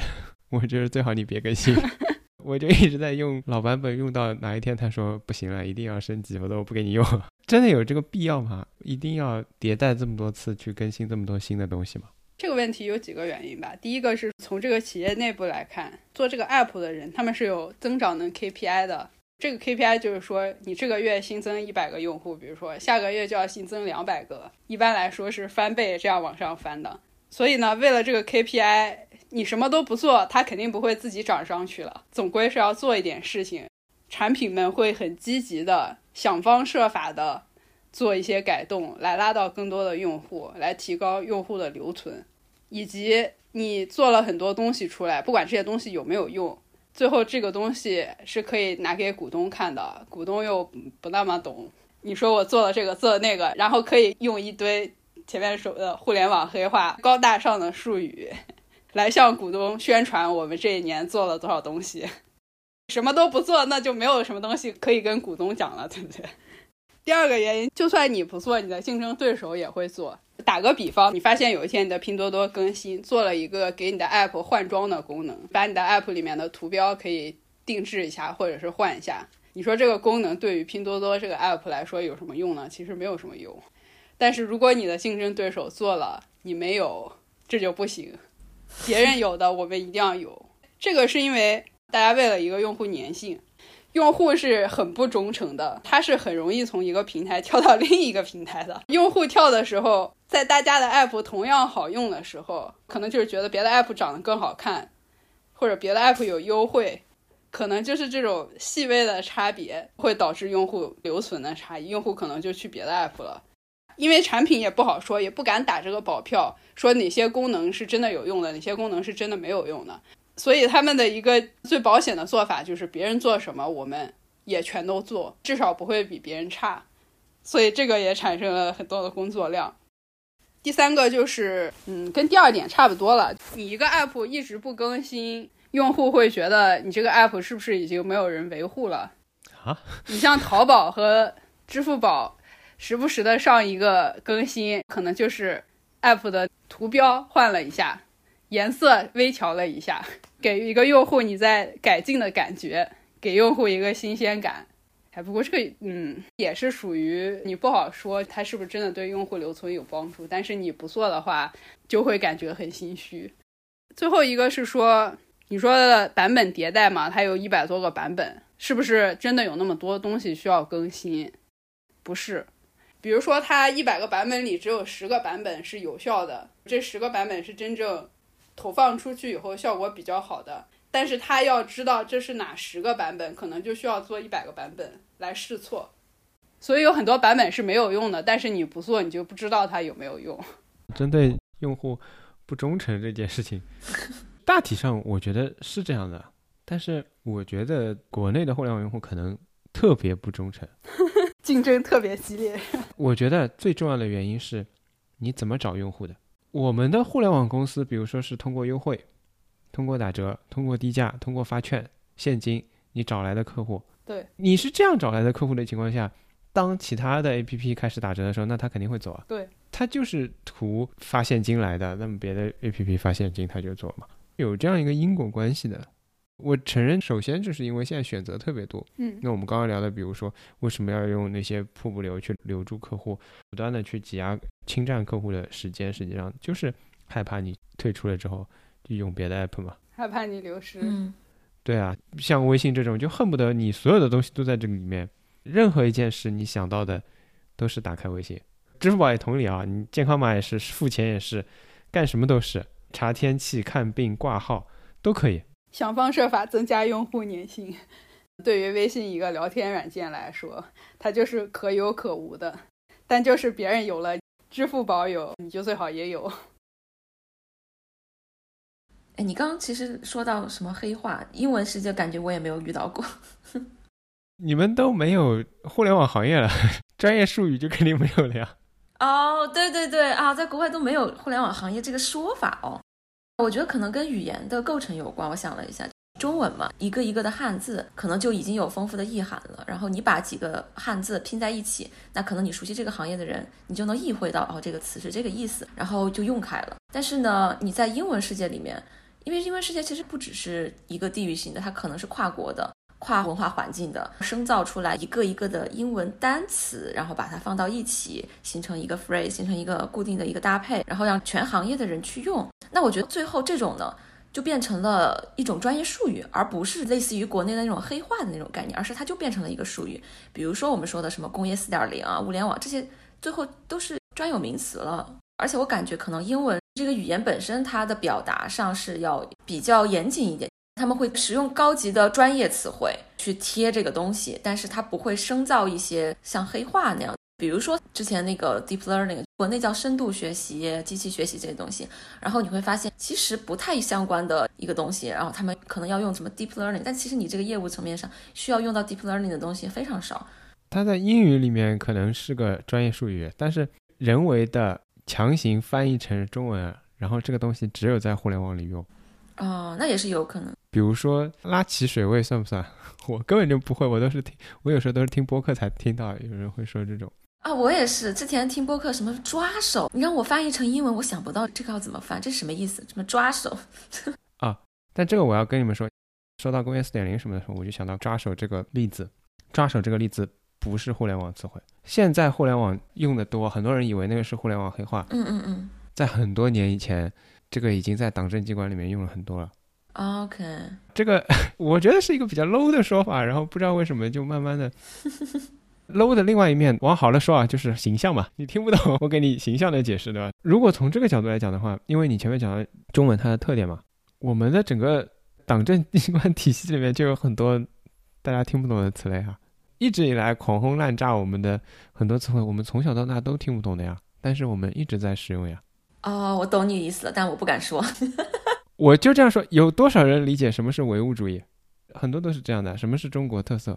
我觉得最好你别更新。我就一直在用老版本，用到哪一天他说不行了，一定要升级，否则我不给你用。真的有这个必要吗？一定要迭代这么多次去更新这么多新的东西吗？这个问题有几个原因吧。第一个是从这个企业内部来看，做这个 app 的人他们是有增长的 KPI 的。这个 KPI 就是说，你这个月新增一百个用户，比如说下个月就要新增两百个，一般来说是翻倍这样往上翻的。所以呢，为了这个 KPI，你什么都不做，它肯定不会自己涨上去了，总归是要做一点事情。产品们会很积极的想方设法的做一些改动，来拉到更多的用户，来提高用户的留存，以及你做了很多东西出来，不管这些东西有没有用，最后这个东西是可以拿给股东看的，股东又不那么懂。你说我做了这个，做了那个，然后可以用一堆前面说的互联网黑话、高大上的术语，来向股东宣传我们这一年做了多少东西。什么都不做，那就没有什么东西可以跟股东讲了，对不对？第二个原因，就算你不做，你的竞争对手也会做。打个比方，你发现有一天你的拼多多更新做了一个给你的 app 换装的功能，把你的 app 里面的图标可以定制一下，或者是换一下。你说这个功能对于拼多多这个 app 来说有什么用呢？其实没有什么用。但是如果你的竞争对手做了，你没有，这就不行。别人有的，我们一定要有。这个是因为大家为了一个用户粘性。用户是很不忠诚的，他是很容易从一个平台跳到另一个平台的。用户跳的时候，在大家的 app 同样好用的时候，可能就是觉得别的 app 长得更好看，或者别的 app 有优惠，可能就是这种细微的差别会导致用户留存的差异。用户可能就去别的 app 了，因为产品也不好说，也不敢打这个保票，说哪些功能是真的有用的，哪些功能是真的没有用的。所以他们的一个最保险的做法就是别人做什么，我们也全都做，至少不会比别人差。所以这个也产生了很多的工作量。第三个就是，嗯，跟第二点差不多了。你一个 app 一直不更新，用户会觉得你这个 app 是不是已经没有人维护了？啊？你像淘宝和支付宝，时不时的上一个更新，可能就是 app 的图标换了一下，颜色微调了一下。给一个用户你在改进的感觉，给用户一个新鲜感。哎，不过这个嗯也是属于你不好说它是不是真的对用户留存有帮助，但是你不做的话就会感觉很心虚。最后一个是说你说的版本迭代嘛，它有一百多个版本，是不是真的有那么多东西需要更新？不是，比如说它一百个版本里只有十个版本是有效的，这十个版本是真正。投放出去以后效果比较好的，但是他要知道这是哪十个版本，可能就需要做一百个版本来试错，所以有很多版本是没有用的，但是你不做你就不知道它有没有用。针对用户不忠诚这件事情，大体上我觉得是这样的，但是我觉得国内的互联网用户可能特别不忠诚，竞争特别激烈。我觉得最重要的原因是你怎么找用户的。我们的互联网公司，比如说是通过优惠、通过打折、通过低价、通过发券、现金，你找来的客户，对，你是这样找来的客户的情况下，当其他的 APP 开始打折的时候，那他肯定会走啊。对，他就是图发现金来的，那么别的 APP 发现金他就做嘛，有这样一个因果关系的。我承认，首先就是因为现在选择特别多。嗯，那我们刚刚聊的，比如说为什么要用那些瀑布流去留住客户，不断的去挤压、侵占客户的时间，实际上就是害怕你退出了之后就用别的 app 嘛，害怕你流失。嗯，对啊，像微信这种，就恨不得你所有的东西都在这个里面，任何一件事你想到的都是打开微信。支付宝也同理啊，你健康码也是，付钱也是，干什么都是，查天气、看病、挂号都可以。想方设法增加用户粘性。对于微信一个聊天软件来说，它就是可有可无的。但就是别人有了，支付宝有，你就最好也有。哎，你刚刚其实说到什么黑话，英文世界感觉我也没有遇到过。你们都没有互联网行业了，专业术语就肯定没有了呀。哦，对对对啊，在国外都没有互联网行业这个说法哦。我觉得可能跟语言的构成有关。我想了一下，中文嘛，一个一个的汉字，可能就已经有丰富的意涵了。然后你把几个汉字拼在一起，那可能你熟悉这个行业的人，你就能意会到哦，这个词是这个意思，然后就用开了。但是呢，你在英文世界里面，因为英文世界其实不只是一个地域性的，它可能是跨国的。跨文化环境的生造出来一个一个的英文单词，然后把它放到一起，形成一个 phrase，形成一个固定的一个搭配，然后让全行业的人去用。那我觉得最后这种呢，就变成了一种专业术语，而不是类似于国内的那种黑化的那种概念，而是它就变成了一个术语。比如说我们说的什么工业四点零啊、物联网这些，最后都是专有名词了。而且我感觉可能英文这个语言本身，它的表达上是要比较严谨一点。他们会使用高级的专业词汇去贴这个东西，但是它不会生造一些像黑话那样。比如说之前那个 deep learning，国内叫深度学习、机器学习这些东西，然后你会发现其实不太相关的一个东西，然后他们可能要用什么 deep learning，但其实你这个业务层面上需要用到 deep learning 的东西非常少。它在英语里面可能是个专业术语，但是人为的强行翻译成中文，然后这个东西只有在互联网里用。哦，那也是有可能。比如说拉起水位算不算？我根本就不会，我都是听，我有时候都是听播客才听到有人会说这种。啊，我也是，之前听播客什么抓手，你让我翻译成英文，我想不到这个要怎么翻，这是什么意思？什么抓手？啊，但这个我要跟你们说，说到工业四点零什么的时候，我就想到抓手这个例子。抓手这个例子不是互联网词汇，现在互联网用的多，很多人以为那个是互联网黑话。嗯嗯嗯，在很多年以前。这个已经在党政机关里面用了很多了。OK，这个我觉得是一个比较 low 的说法，然后不知道为什么就慢慢的 low 的另外一面，往好了说啊，就是形象嘛。你听不懂，我给你形象的解释，对吧？如果从这个角度来讲的话，因为你前面讲的中文它的特点嘛，我们的整个党政机关体系里面就有很多大家听不懂的词类啊，一直以来狂轰滥炸我们的很多词汇，我们从小到大都听不懂的呀，但是我们一直在使用呀。哦，我懂你意思了，但我不敢说。我就这样说，有多少人理解什么是唯物主义？很多都是这样的。什么是中国特色？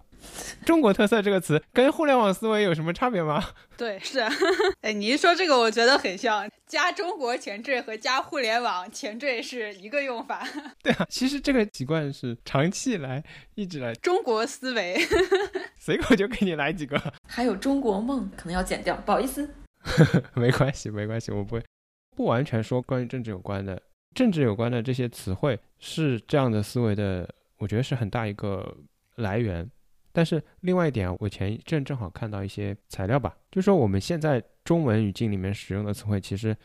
中国特色这个词跟互联网思维有什么差别吗？对，是。哎，你一说这个，我觉得很像，加中国前缀和加互联网前缀是一个用法。对啊，其实这个习惯是长期以来一直来中国思维。随口就给你来几个。还有中国梦，可能要剪掉，不好意思。没关系，没关系，我不会。不完全说关于政治有关的，政治有关的这些词汇是这样的思维的，我觉得是很大一个来源。但是另外一点啊，我前一阵正好看到一些材料吧，就是说我们现在中文语境里面使用的词汇，其实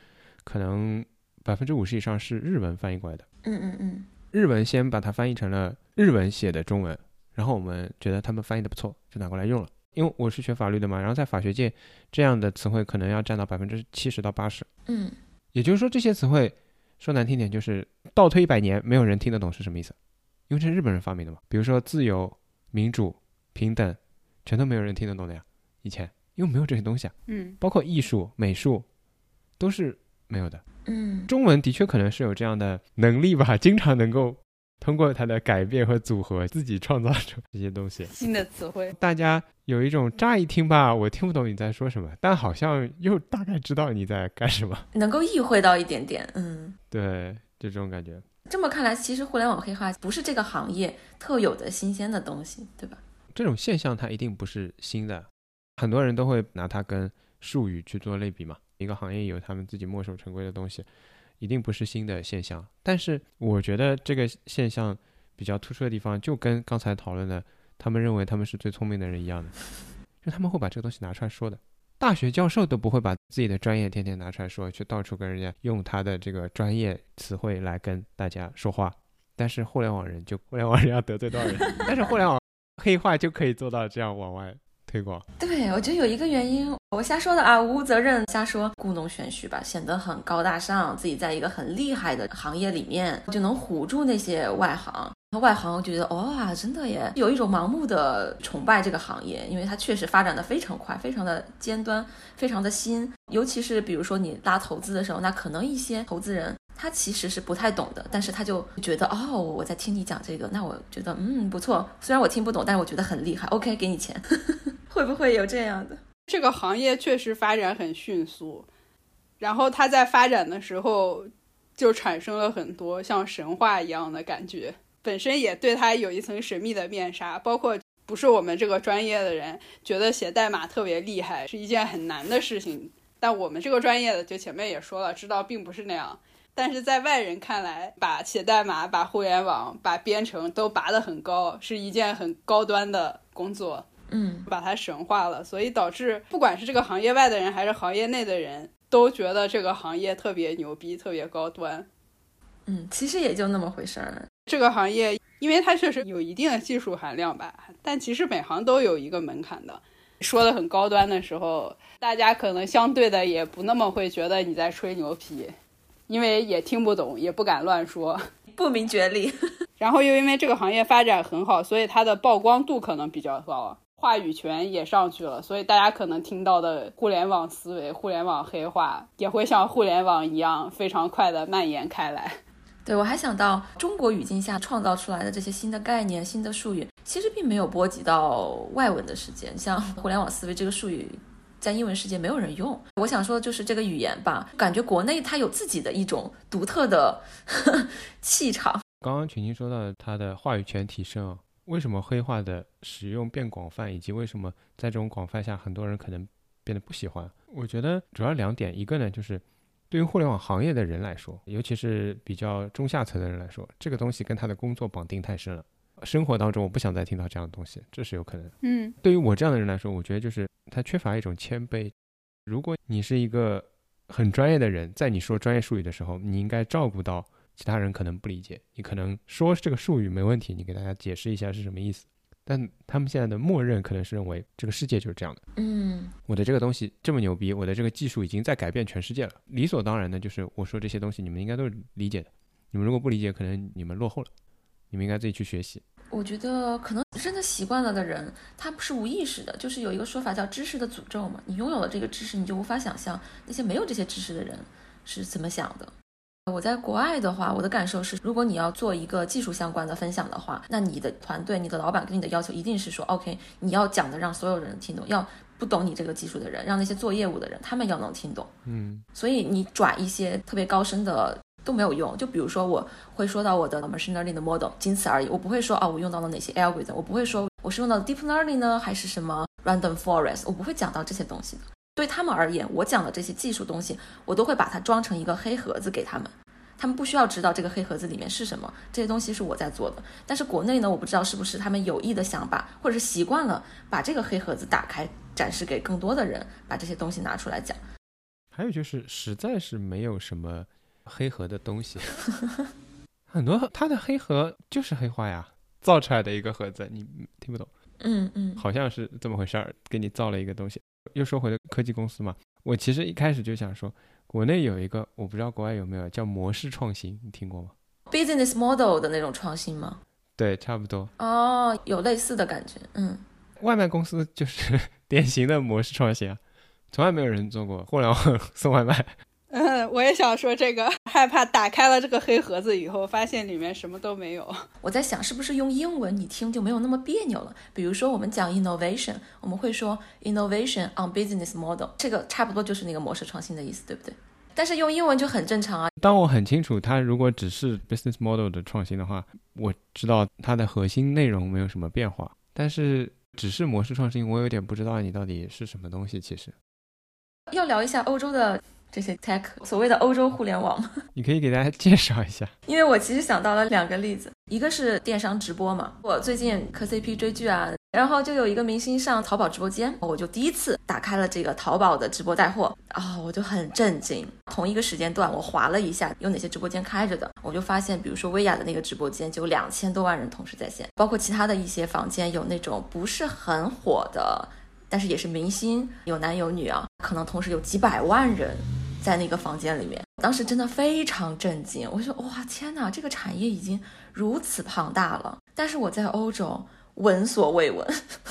可能百分之五十以上是日文翻译过来的。嗯嗯嗯。日文先把它翻译成了日文写的中文，然后我们觉得他们翻译的不错，就拿过来用了。因为我是学法律的嘛，然后在法学界，这样的词汇可能要占到百分之七十到八十。嗯。也就是说，这些词汇说难听点，就是倒推一百年，没有人听得懂是什么意思，因为这是日本人发明的嘛。比如说自由、民主、平等，全都没有人听得懂的呀。以前因为没有这些东西啊，嗯，包括艺术、美术，都是没有的。嗯，中文的确可能是有这样的能力吧，经常能够。通过它的改变和组合，自己创造出这些东西，新的词汇。大家有一种乍一听吧，我听不懂你在说什么，但好像又大概知道你在干什么，能够意会到一点点。嗯，对，就这种感觉。这么看来，其实互联网黑化不是这个行业特有的新鲜的东西，对吧？这种现象它一定不是新的，很多人都会拿它跟术语去做类比嘛。一个行业有他们自己墨守成规的东西。一定不是新的现象，但是我觉得这个现象比较突出的地方，就跟刚才讨论的，他们认为他们是最聪明的人一样的，就他们会把这个东西拿出来说的。大学教授都不会把自己的专业天天拿出来说，去到处跟人家用他的这个专业词汇来跟大家说话。但是互联网人就互联网人要得罪多少人？但是互联网黑话就可以做到这样往外。推广对，我觉得有一个原因，我瞎说的啊，无责任瞎说，故弄玄虚吧，显得很高大上，自己在一个很厉害的行业里面就能唬住那些外行。外行就觉得哇，真的耶，有一种盲目的崇拜这个行业，因为它确实发展的非常快，非常的尖端，非常的新。尤其是比如说你拉投资的时候，那可能一些投资人他其实是不太懂的，但是他就觉得哦，我在听你讲这个，那我觉得嗯不错，虽然我听不懂，但是我觉得很厉害。OK，给你钱。会不会有这样的？这个行业确实发展很迅速，然后它在发展的时候就产生了很多像神话一样的感觉，本身也对它有一层神秘的面纱。包括不是我们这个专业的人觉得写代码特别厉害是一件很难的事情，但我们这个专业的就前面也说了，知道并不是那样。但是在外人看来，把写代码、把互联网、把编程都拔得很高，是一件很高端的工作。嗯，把它神化了，所以导致不管是这个行业外的人还是行业内的人都觉得这个行业特别牛逼、特别高端。嗯，其实也就那么回事儿。这个行业，因为它确实有一定的技术含量吧，但其实每行都有一个门槛的。说的很高端的时候，大家可能相对的也不那么会觉得你在吹牛皮，因为也听不懂，也不敢乱说，不明觉厉。然后又因为这个行业发展很好，所以它的曝光度可能比较高。话语权也上去了，所以大家可能听到的互联网思维、互联网黑话也会像互联网一样非常快的蔓延开来。对我还想到中国语境下创造出来的这些新的概念、新的术语，其实并没有波及到外文的世界。像互联网思维这个术语，在英文世界没有人用。我想说的就是这个语言吧，感觉国内它有自己的一种独特的 气场。刚刚群星说到它的话语权提升啊。为什么黑化的使用变广泛，以及为什么在这种广泛下，很多人可能变得不喜欢？我觉得主要两点，一个呢就是对于互联网行业的人来说，尤其是比较中下层的人来说，这个东西跟他的工作绑定太深了。生活当中我不想再听到这样的东西，这是有可能。嗯，对于我这样的人来说，我觉得就是他缺乏一种谦卑。如果你是一个很专业的人，在你说专业术语的时候，你应该照顾到。其他人可能不理解，你可能说这个术语没问题，你给大家解释一下是什么意思。但他们现在的默认可能是认为这个世界就是这样的。嗯，我的这个东西这么牛逼，我的这个技术已经在改变全世界了，理所当然的就是我说这些东西你们应该都是理解的。你们如果不理解，可能你们落后了，你们应该自己去学习。我觉得可能真的习惯了的人，他不是无意识的，就是有一个说法叫知识的诅咒嘛。你拥有了这个知识，你就无法想象那些没有这些知识的人是怎么想的。我在国外的话，我的感受是，如果你要做一个技术相关的分享的话，那你的团队、你的老板跟你的要求一定是说，OK，你要讲的让所有人听懂，要不懂你这个技术的人，让那些做业务的人他们要能听懂。嗯，所以你转一些特别高深的都没有用。就比如说，我会说到我的 machine learning 的 model，仅此而已。我不会说哦，我用到了哪些 algorithm，我不会说我是用到 deep learning 呢，还是什么 random forest，我不会讲到这些东西的。对他们而言，我讲的这些技术东西，我都会把它装成一个黑盒子给他们。他们不需要知道这个黑盒子里面是什么，这些东西是我在做的。但是国内呢，我不知道是不是他们有意的想把，或者是习惯了把这个黑盒子打开，展示给更多的人，把这些东西拿出来讲。还有就是，实在是没有什么黑盒的东西，很多它的黑盒就是黑化呀，造出来的一个盒子，你听不懂。嗯嗯，好像是这么回事儿，给你造了一个东西。又说回了科技公司嘛，我其实一开始就想说。国内有一个，我不知道国外有没有叫模式创新，你听过吗？Business model 的那种创新吗？对，差不多。哦，有类似的感觉，嗯。外卖公司就是 典型的模式创新啊，从来没有人做过互联网送外卖。嗯，我也想说这个，害怕打开了这个黑盒子以后，发现里面什么都没有。我在想，是不是用英文你听就没有那么别扭了？比如说，我们讲 innovation，我们会说 innovation on business model，这个差不多就是那个模式创新的意思，对不对？但是用英文就很正常啊。当我很清楚它如果只是 business model 的创新的话，我知道它的核心内容没有什么变化。但是只是模式创新，我有点不知道你到底是什么东西。其实要聊一下欧洲的。这些 tech 所谓的欧洲互联网，你可以给大家介绍一下。因为我其实想到了两个例子，一个是电商直播嘛，我最近磕 CP 追剧啊，然后就有一个明星上淘宝直播间，我就第一次打开了这个淘宝的直播带货啊，我就很震惊。同一个时间段，我划了一下有哪些直播间开着的，我就发现，比如说薇娅的那个直播间就有两千多万人同时在线，包括其他的一些房间有那种不是很火的。但是也是明星，有男有女啊，可能同时有几百万人在那个房间里面。当时真的非常震惊，我说哇天哪，这个产业已经如此庞大了。但是我在欧洲闻所未闻，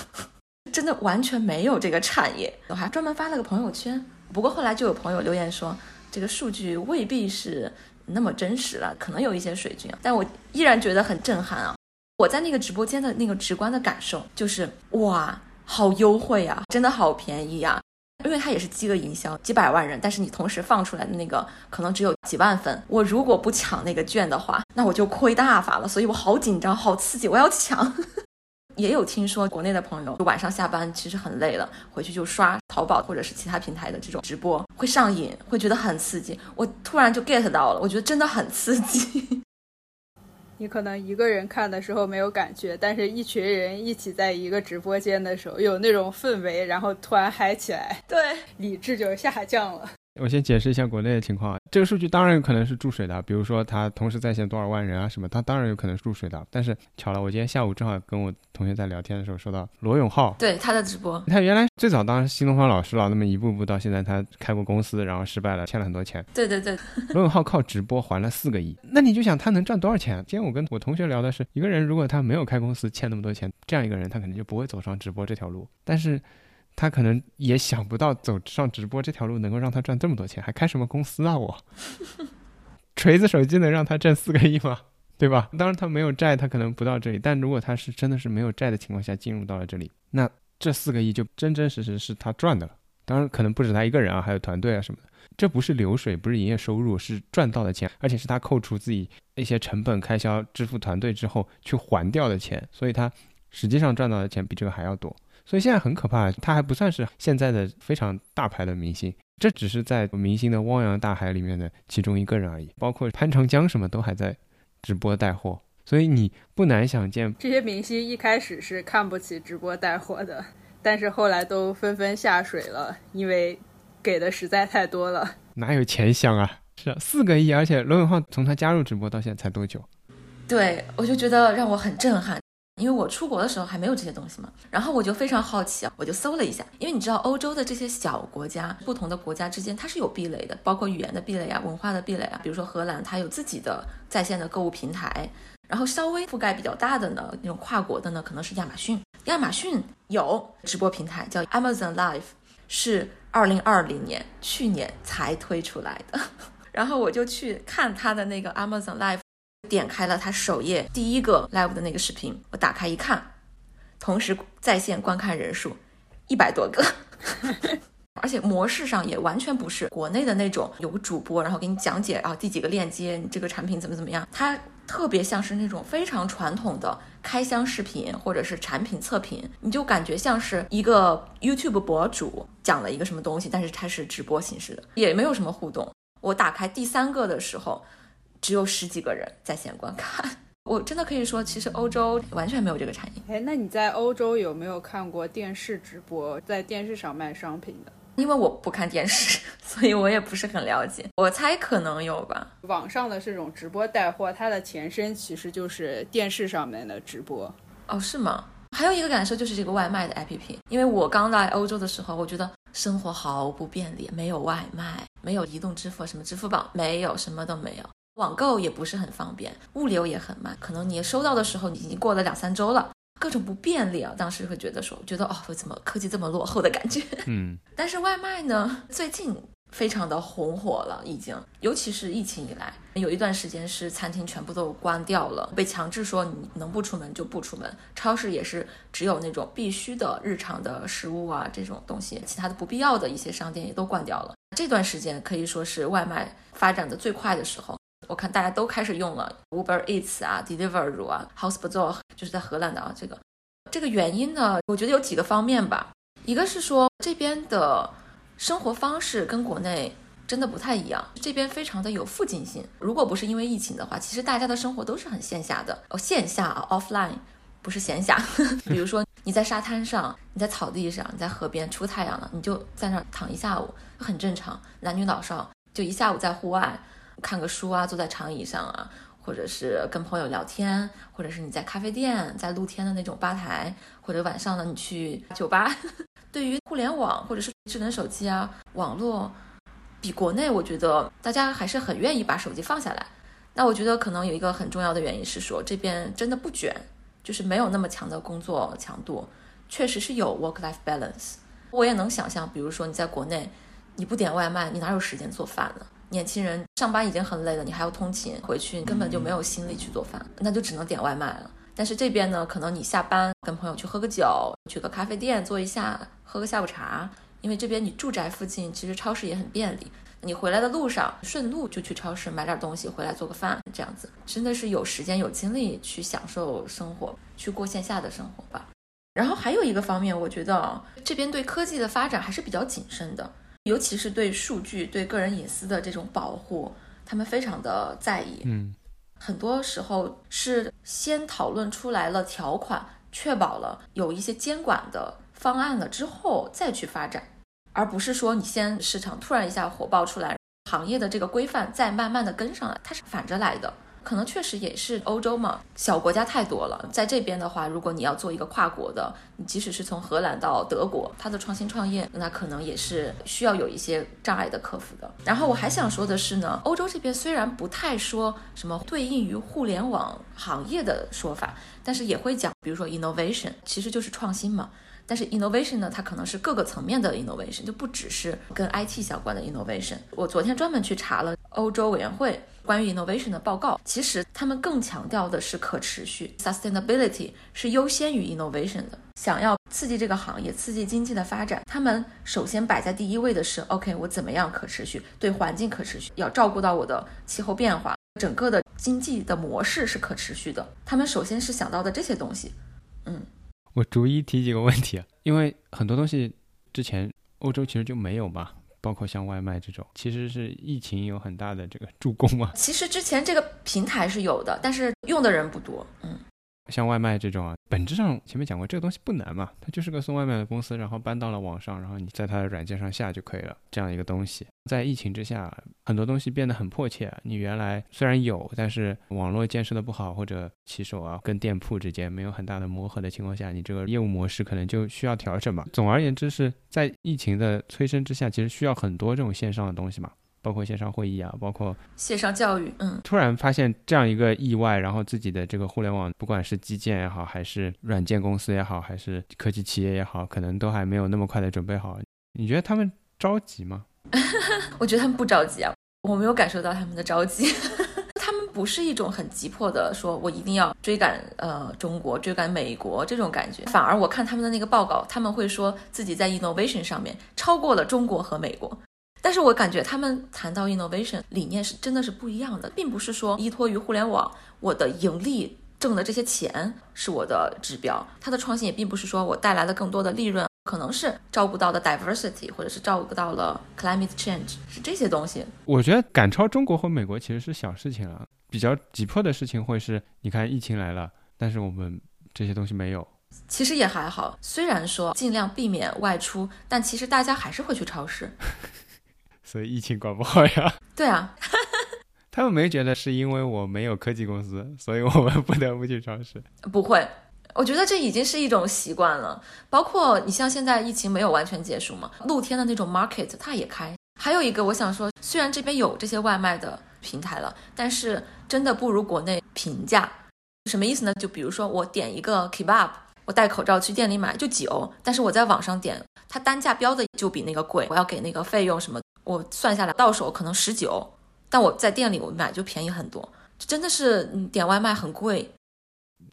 真的完全没有这个产业。我还专门发了个朋友圈，不过后来就有朋友留言说，这个数据未必是那么真实了，可能有一些水军。但我依然觉得很震撼啊！我在那个直播间的那个直观的感受就是哇。好优惠啊，真的好便宜呀！因为它也是饥饿营销，几百万人，但是你同时放出来的那个可能只有几万份。我如果不抢那个券的话，那我就亏大发了。所以我好紧张，好刺激，我要抢。也有听说国内的朋友晚上下班其实很累了，回去就刷淘宝或者是其他平台的这种直播会上瘾，会觉得很刺激。我突然就 get 到了，我觉得真的很刺激。你可能一个人看的时候没有感觉，但是一群人一起在一个直播间的时候，有那种氛围，然后突然嗨起来，对，理智就下降了。我先解释一下国内的情况啊，这个数据当然有可能是注水的，比如说它同时在线多少万人啊什么，它当然有可能是注水的。但是巧了，我今天下午正好跟我同学在聊天的时候说到罗永浩，对他的直播，他原来最早当新东方老师了，那么一步步到现在他开过公司，然后失败了，欠了很多钱。对对对，罗永浩靠直播还了四个亿，那你就想他能赚多少钱？今天我跟我同学聊的是，一个人如果他没有开公司，欠那么多钱，这样一个人他肯定就不会走上直播这条路。但是。他可能也想不到走上直播这条路能够让他赚这么多钱，还开什么公司啊？我 锤子手机能让他挣四个亿吗？对吧？当然他没有债，他可能不到这里。但如果他是真的是没有债的情况下进入到了这里，那这四个亿就真真实实是他赚的了。当然可能不止他一个人啊，还有团队啊什么的。这不是流水，不是营业收入，是赚到的钱，而且是他扣除自己一些成本开销、支付团队之后去还掉的钱，所以他实际上赚到的钱比这个还要多。所以现在很可怕，他还不算是现在的非常大牌的明星，这只是在明星的汪洋大海里面的其中一个人而已。包括潘长江什么都还在直播带货，所以你不难想见，这些明星一开始是看不起直播带货的，但是后来都纷纷下水了，因为给的实在太多了。哪有钱香啊？是四个亿，而且罗永浩从他加入直播到现在才多久？对我就觉得让我很震撼。因为我出国的时候还没有这些东西嘛，然后我就非常好奇啊，我就搜了一下。因为你知道欧洲的这些小国家，不同的国家之间它是有壁垒的，包括语言的壁垒啊、文化的壁垒啊。比如说荷兰，它有自己的在线的购物平台，然后稍微覆盖比较大的呢，那种跨国的呢，可能是亚马逊。亚马逊有直播平台叫 Amazon Live，是二零二零年去年才推出来的。然后我就去看它的那个 Amazon Live。点开了他首页第一个 live 的那个视频，我打开一看，同时在线观看人数一百多个，而且模式上也完全不是国内的那种有个主播然后给你讲解啊第几个链接，你这个产品怎么怎么样，它特别像是那种非常传统的开箱视频或者是产品测评，你就感觉像是一个 YouTube 博主讲了一个什么东西，但是它是直播形式的，也没有什么互动。我打开第三个的时候。只有十几个人在线观看，我真的可以说，其实欧洲完全没有这个产业。哎，那你在欧洲有没有看过电视直播，在电视上卖商品的？因为我不看电视，所以我也不是很了解。我猜可能有吧。网上的这种直播带货，它的前身其实就是电视上面的直播。哦，是吗？还有一个感受就是这个外卖的 APP，因为我刚来欧洲的时候，我觉得生活毫不便利，没有外卖，没有移动支付，什么支付宝没有，什么都没有。网购也不是很方便，物流也很慢，可能你收到的时候你已经过了两三周了，各种不便利啊。当时会觉得说，觉得哦，我怎么科技这么落后的感觉？嗯。但是外卖呢，最近非常的红火了，已经，尤其是疫情以来，有一段时间是餐厅全部都关掉了，被强制说你能不出门就不出门，超市也是只有那种必须的日常的食物啊这种东西，其他的不必要的一些商店也都关掉了。这段时间可以说是外卖发展的最快的时候。我看大家都开始用了 Uber Eats 啊，Deliveroo 啊，Housebazoo 就是在荷兰的啊。这个这个原因呢，我觉得有几个方面吧。一个是说这边的生活方式跟国内真的不太一样，这边非常的有附近性。如果不是因为疫情的话，其实大家的生活都是很线下的哦，线下啊，offline 不是闲暇。比如说你在沙滩上，你在草地上，你在河边出太阳了，你就在那儿躺一下午，很正常。男女老少就一下午在户外。看个书啊，坐在长椅上啊，或者是跟朋友聊天，或者是你在咖啡店，在露天的那种吧台，或者晚上呢你去酒吧。对于互联网或者是智能手机啊，网络，比国内我觉得大家还是很愿意把手机放下来。那我觉得可能有一个很重要的原因是说这边真的不卷，就是没有那么强的工作强度，确实是有 work-life balance。我也能想象，比如说你在国内，你不点外卖，你哪有时间做饭呢？年轻人上班已经很累了，你还要通勤回去，你根本就没有心力去做饭，那就只能点外卖了。但是这边呢，可能你下班跟朋友去喝个酒，去个咖啡店坐一下，喝个下午茶。因为这边你住宅附近其实超市也很便利，你回来的路上顺路就去超市买点东西回来做个饭，这样子真的是有时间有精力去享受生活，去过线下的生活吧。然后还有一个方面，我觉得这边对科技的发展还是比较谨慎的，尤其是对数据、对个人隐私的这种保护，他们非常的在意。嗯，很多时候是先讨论出来了条款，确保了有一些监管的方案了之后再去发展，而不是说你先市场突然一下火爆出来，行业的这个规范再慢慢的跟上来，它是反着来的。可能确实也是欧洲嘛，小国家太多了。在这边的话，如果你要做一个跨国的，你即使是从荷兰到德国，它的创新创业，那可能也是需要有一些障碍的克服的。然后我还想说的是呢，欧洲这边虽然不太说什么对应于互联网行业的说法，但是也会讲，比如说 innovation，其实就是创新嘛。但是 innovation 呢，它可能是各个层面的 innovation，就不只是跟 IT 相关的 innovation。我昨天专门去查了欧洲委员会关于 innovation 的报告，其实他们更强调的是可持续 sustainability 是优先于 innovation 的。想要刺激这个行业、刺激经济的发展，他们首先摆在第一位的是 OK，我怎么样可持续？对环境可持续，要照顾到我的气候变化，整个的经济的模式是可持续的。他们首先是想到的这些东西，嗯。我逐一提几个问题啊，因为很多东西之前欧洲其实就没有嘛，包括像外卖这种，其实是疫情有很大的这个助攻嘛。其实之前这个平台是有的，但是用的人不多，嗯。像外卖这种啊，本质上前面讲过，这个东西不难嘛，它就是个送外卖的公司，然后搬到了网上，然后你在它的软件上下就可以了，这样一个东西。在疫情之下，很多东西变得很迫切。你原来虽然有，但是网络建设的不好，或者骑手啊跟店铺之间没有很大的磨合的情况下，你这个业务模式可能就需要调整嘛。总而言之，是在疫情的催生之下，其实需要很多这种线上的东西嘛。包括线上会议啊，包括线上教育，嗯，突然发现这样一个意外，然后自己的这个互联网，不管是基建也好，还是软件公司也好，还是科技企业也好，可能都还没有那么快的准备好。你觉得他们着急吗？我觉得他们不着急啊，我没有感受到他们的着急，他们不是一种很急迫的说，我一定要追赶呃中国，追赶美国这种感觉。反而我看他们的那个报告，他们会说自己在 innovation 上面超过了中国和美国。但是我感觉他们谈到 innovation 理念是真的是不一样的，并不是说依托于互联网，我的盈利挣的这些钱是我的指标。它的创新也并不是说我带来了更多的利润，可能是照顾到的 diversity，或者是照顾到了 climate change，是这些东西。我觉得赶超中国和美国其实是小事情了，比较急迫的事情会是，你看疫情来了，但是我们这些东西没有。其实也还好，虽然说尽量避免外出，但其实大家还是会去超市。所以疫情管不好呀？对啊，他们没觉得是因为我没有科技公司，所以我们不得不去超市。不会，我觉得这已经是一种习惯了。包括你像现在疫情没有完全结束嘛，露天的那种 market 它也开。还有一个我想说，虽然这边有这些外卖的平台了，但是真的不如国内平价。什么意思呢？就比如说我点一个 kebab，我戴口罩去店里买就几欧，但是我在网上点，它单价标的就比那个贵，我要给那个费用什么。我算下来到手可能十九，但我在店里我买就便宜很多，真的是点外卖很贵。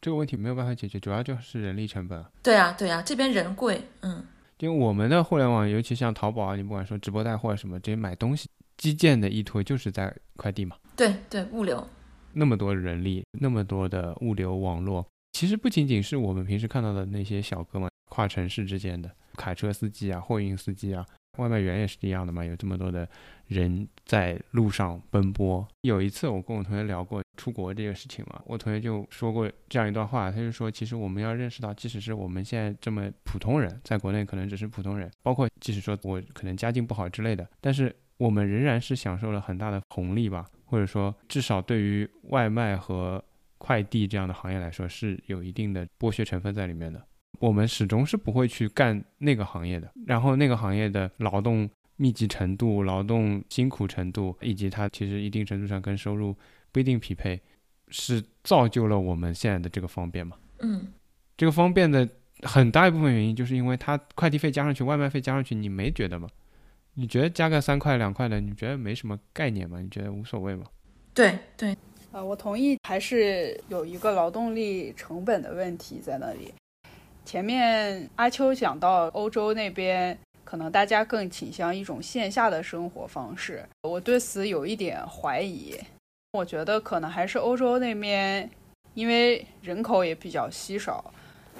这个问题没有办法解决，主要就是人力成本。对啊，对啊，这边人贵，嗯。因为我们的互联网，尤其像淘宝啊，你不管说直播带货什么，这些买东西基建的依托就是在快递嘛。对对，物流。那么多人力，那么多的物流网络，其实不仅仅是我们平时看到的那些小哥们，跨城市之间的卡车司机啊，货运司机啊。外卖员也是一样的嘛，有这么多的人在路上奔波。有一次我跟我同学聊过出国这个事情嘛，我同学就说过这样一段话，他就说，其实我们要认识到，即使是我们现在这么普通人，在国内可能只是普通人，包括即使说我可能家境不好之类的，但是我们仍然是享受了很大的红利吧，或者说至少对于外卖和快递这样的行业来说，是有一定的剥削成分在里面的。我们始终是不会去干那个行业的，然后那个行业的劳动密集程度、劳动辛苦程度，以及它其实一定程度上跟收入不一定匹配，是造就了我们现在的这个方便嘛？嗯，这个方便的很大一部分原因，就是因为它快递费加上去，外卖费加上去，你没觉得吗？你觉得加个三块两块的，你觉得没什么概念吗？你觉得无所谓吗？对对，啊，我同意，还是有一个劳动力成本的问题在那里。前面阿秋讲到欧洲那边，可能大家更倾向一种线下的生活方式，我对此有一点怀疑。我觉得可能还是欧洲那边，因为人口也比较稀少，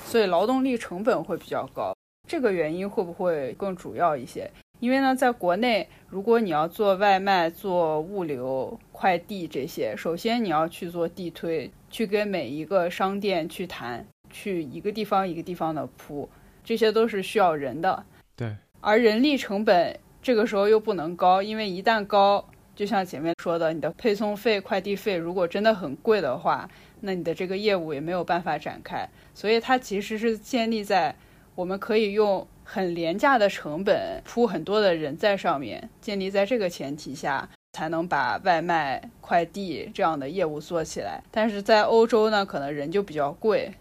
所以劳动力成本会比较高。这个原因会不会更主要一些？因为呢，在国内，如果你要做外卖、做物流、快递这些，首先你要去做地推，去跟每一个商店去谈，去一个地方一个地方的铺，这些都是需要人的。对，而人力成本这个时候又不能高，因为一旦高，就像前面说的，你的配送费、快递费如果真的很贵的话，那你的这个业务也没有办法展开。所以它其实是建立在我们可以用很廉价的成本铺很多的人在上面，建立在这个前提下，才能把外卖、快递这样的业务做起来。但是在欧洲呢，可能人就比较贵，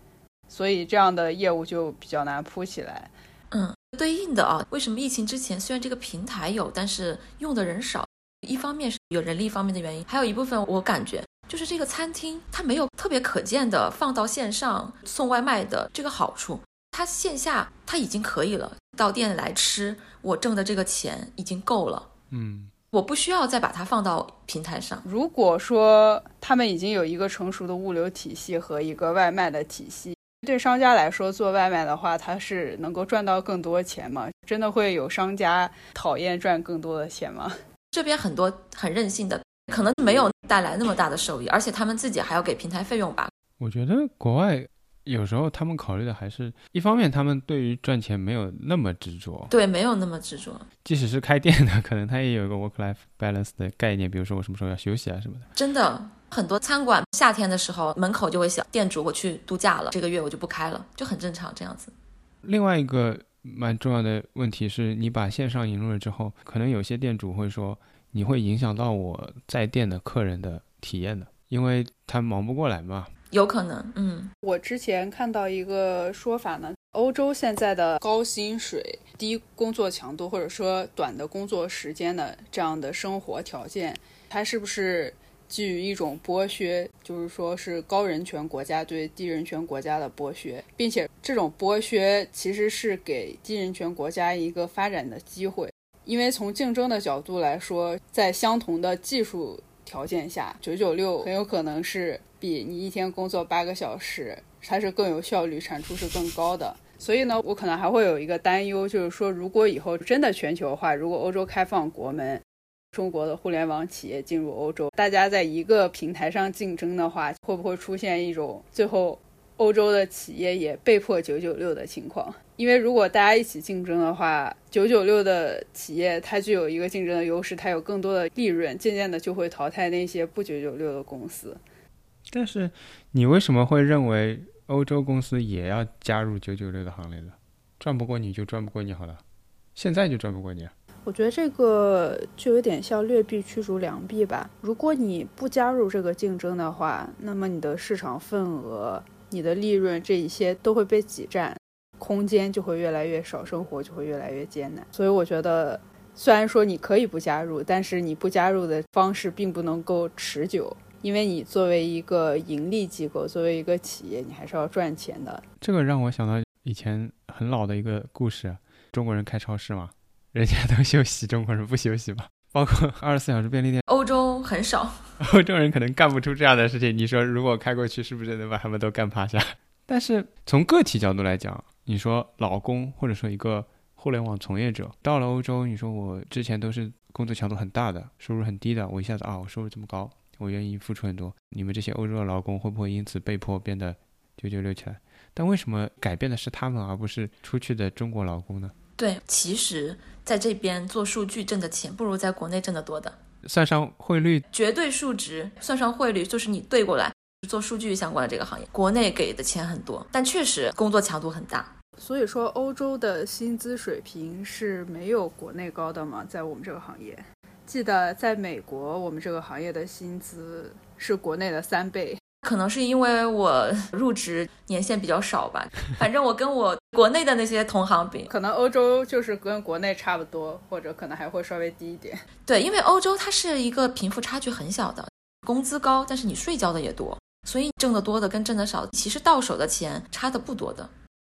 所以这样的业务就比较难铺起来。嗯，对应的啊，为什么疫情之前虽然这个平台有，但是用的人少？一方面是有人力方面的原因，还有一部分我感觉就是这个餐厅它没有特别可见的放到线上送外卖的这个好处。它线下它已经可以了，到店里来吃，我挣的这个钱已经够了，嗯，我不需要再把它放到平台上。如果说他们已经有一个成熟的物流体系和一个外卖的体系，对商家来说做外卖的话，它是能够赚到更多钱吗？真的会有商家讨厌赚更多的钱吗？这边很多很任性的，可能没有带来那么大的收益，而且他们自己还要给平台费用吧。我觉得国外有时候他们考虑的还是一方面，他们对于赚钱没有那么执着，对，没有那么执着。即使是开店的，可能他也有一个 work life balance 的概念，比如说我什么时候要休息啊什么的。真的，很多餐馆夏天的时候门口就会写店主我去度假了，这个月我就不开了，就很正常这样子。另外一个蛮重要的问题是，你把线上引入了之后，可能有些店主会说，你会影响到我在店的客人的体验的，因为他忙不过来嘛。有可能，嗯，我之前看到一个说法呢，欧洲现在的高薪水、低工作强度或者说短的工作时间的这样的生活条件，它是不是基于一种剥削？就是说是高人权国家对低人权国家的剥削，并且这种剥削其实是给低人权国家一个发展的机会，因为从竞争的角度来说，在相同的技术条件下，九九六很有可能是。比你一天工作八个小时，它是更有效率，产出是更高的。所以呢，我可能还会有一个担忧，就是说，如果以后真的全球化，如果欧洲开放国门，中国的互联网企业进入欧洲，大家在一个平台上竞争的话，会不会出现一种最后欧洲的企业也被迫九九六的情况？因为如果大家一起竞争的话，九九六的企业它具有一个竞争的优势，它有更多的利润，渐渐的就会淘汰那些不九九六的公司。但是，你为什么会认为欧洲公司也要加入九九六的行列呢？赚不过你就赚不过你好了，现在就赚不过你啊！我觉得这个就有点像劣币驱逐良币吧。如果你不加入这个竞争的话，那么你的市场份额、你的利润这一些都会被挤占，空间就会越来越少，生活就会越来越艰难。所以我觉得，虽然说你可以不加入，但是你不加入的方式并不能够持久。因为你作为一个盈利机构，作为一个企业，你还是要赚钱的。这个让我想到以前很老的一个故事：中国人开超市嘛，人家都休息，中国人不休息吧？包括二十四小时便利店，欧洲很少，欧洲人可能干不出这样的事情。你说如果开过去，是不是能把他们都干趴下？但是从个体角度来讲，你说老公或者说一个互联网从业者到了欧洲，你说我之前都是工作强度很大的，收入很低的，我一下子啊，我收入这么高。我愿意付出很多，你们这些欧洲的劳工会不会因此被迫变得九九六起来？但为什么改变的是他们，而不是出去的中国劳工呢？对，其实在这边做数据挣的钱不如在国内挣得多的。算上汇率，绝对数值算上汇率，就是你对过来做数据相关的这个行业，国内给的钱很多，但确实工作强度很大。所以说，欧洲的薪资水平是没有国内高的吗？在我们这个行业？记得在美国，我们这个行业的薪资是国内的三倍。可能是因为我 入职年限比较少吧。反正我跟我国内的那些同行比，可能欧洲就是跟国内差不多，或者可能还会稍微低一点。对，因为欧洲它是一个贫富差距很小的，工资高，但是你税交的也多，所以挣得多的跟挣得少，其实到手的钱差的不多的。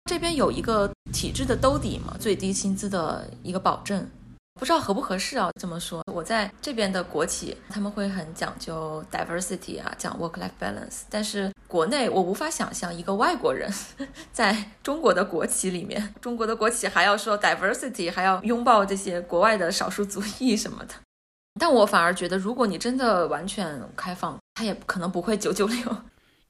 这边有一个体制的兜底嘛，最低薪资的一个保证。不知道合不合适啊？这么说，我在这边的国企，他们会很讲究 diversity 啊，讲 work-life balance。但是国内，我无法想象一个外国人 在中国的国企里面，中国的国企还要说 diversity，还要拥抱这些国外的少数族裔什么的。但我反而觉得，如果你真的完全开放，他也可能不会九九六。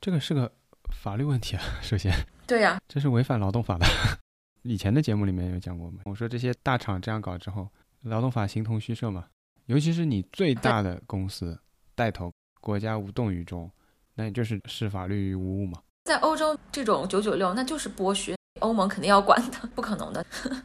这个是个法律问题啊，首先，对呀、这是违反劳动法的。以前的节目里面有讲过吗，我说这些大厂这样搞之后，劳动法形同虚设嘛。尤其是你最大的公司带头，国家无动于衷，那也就是视法律于无物嘛。在欧洲这种九九六，那就是剥削，欧盟肯定要管的，不可能的。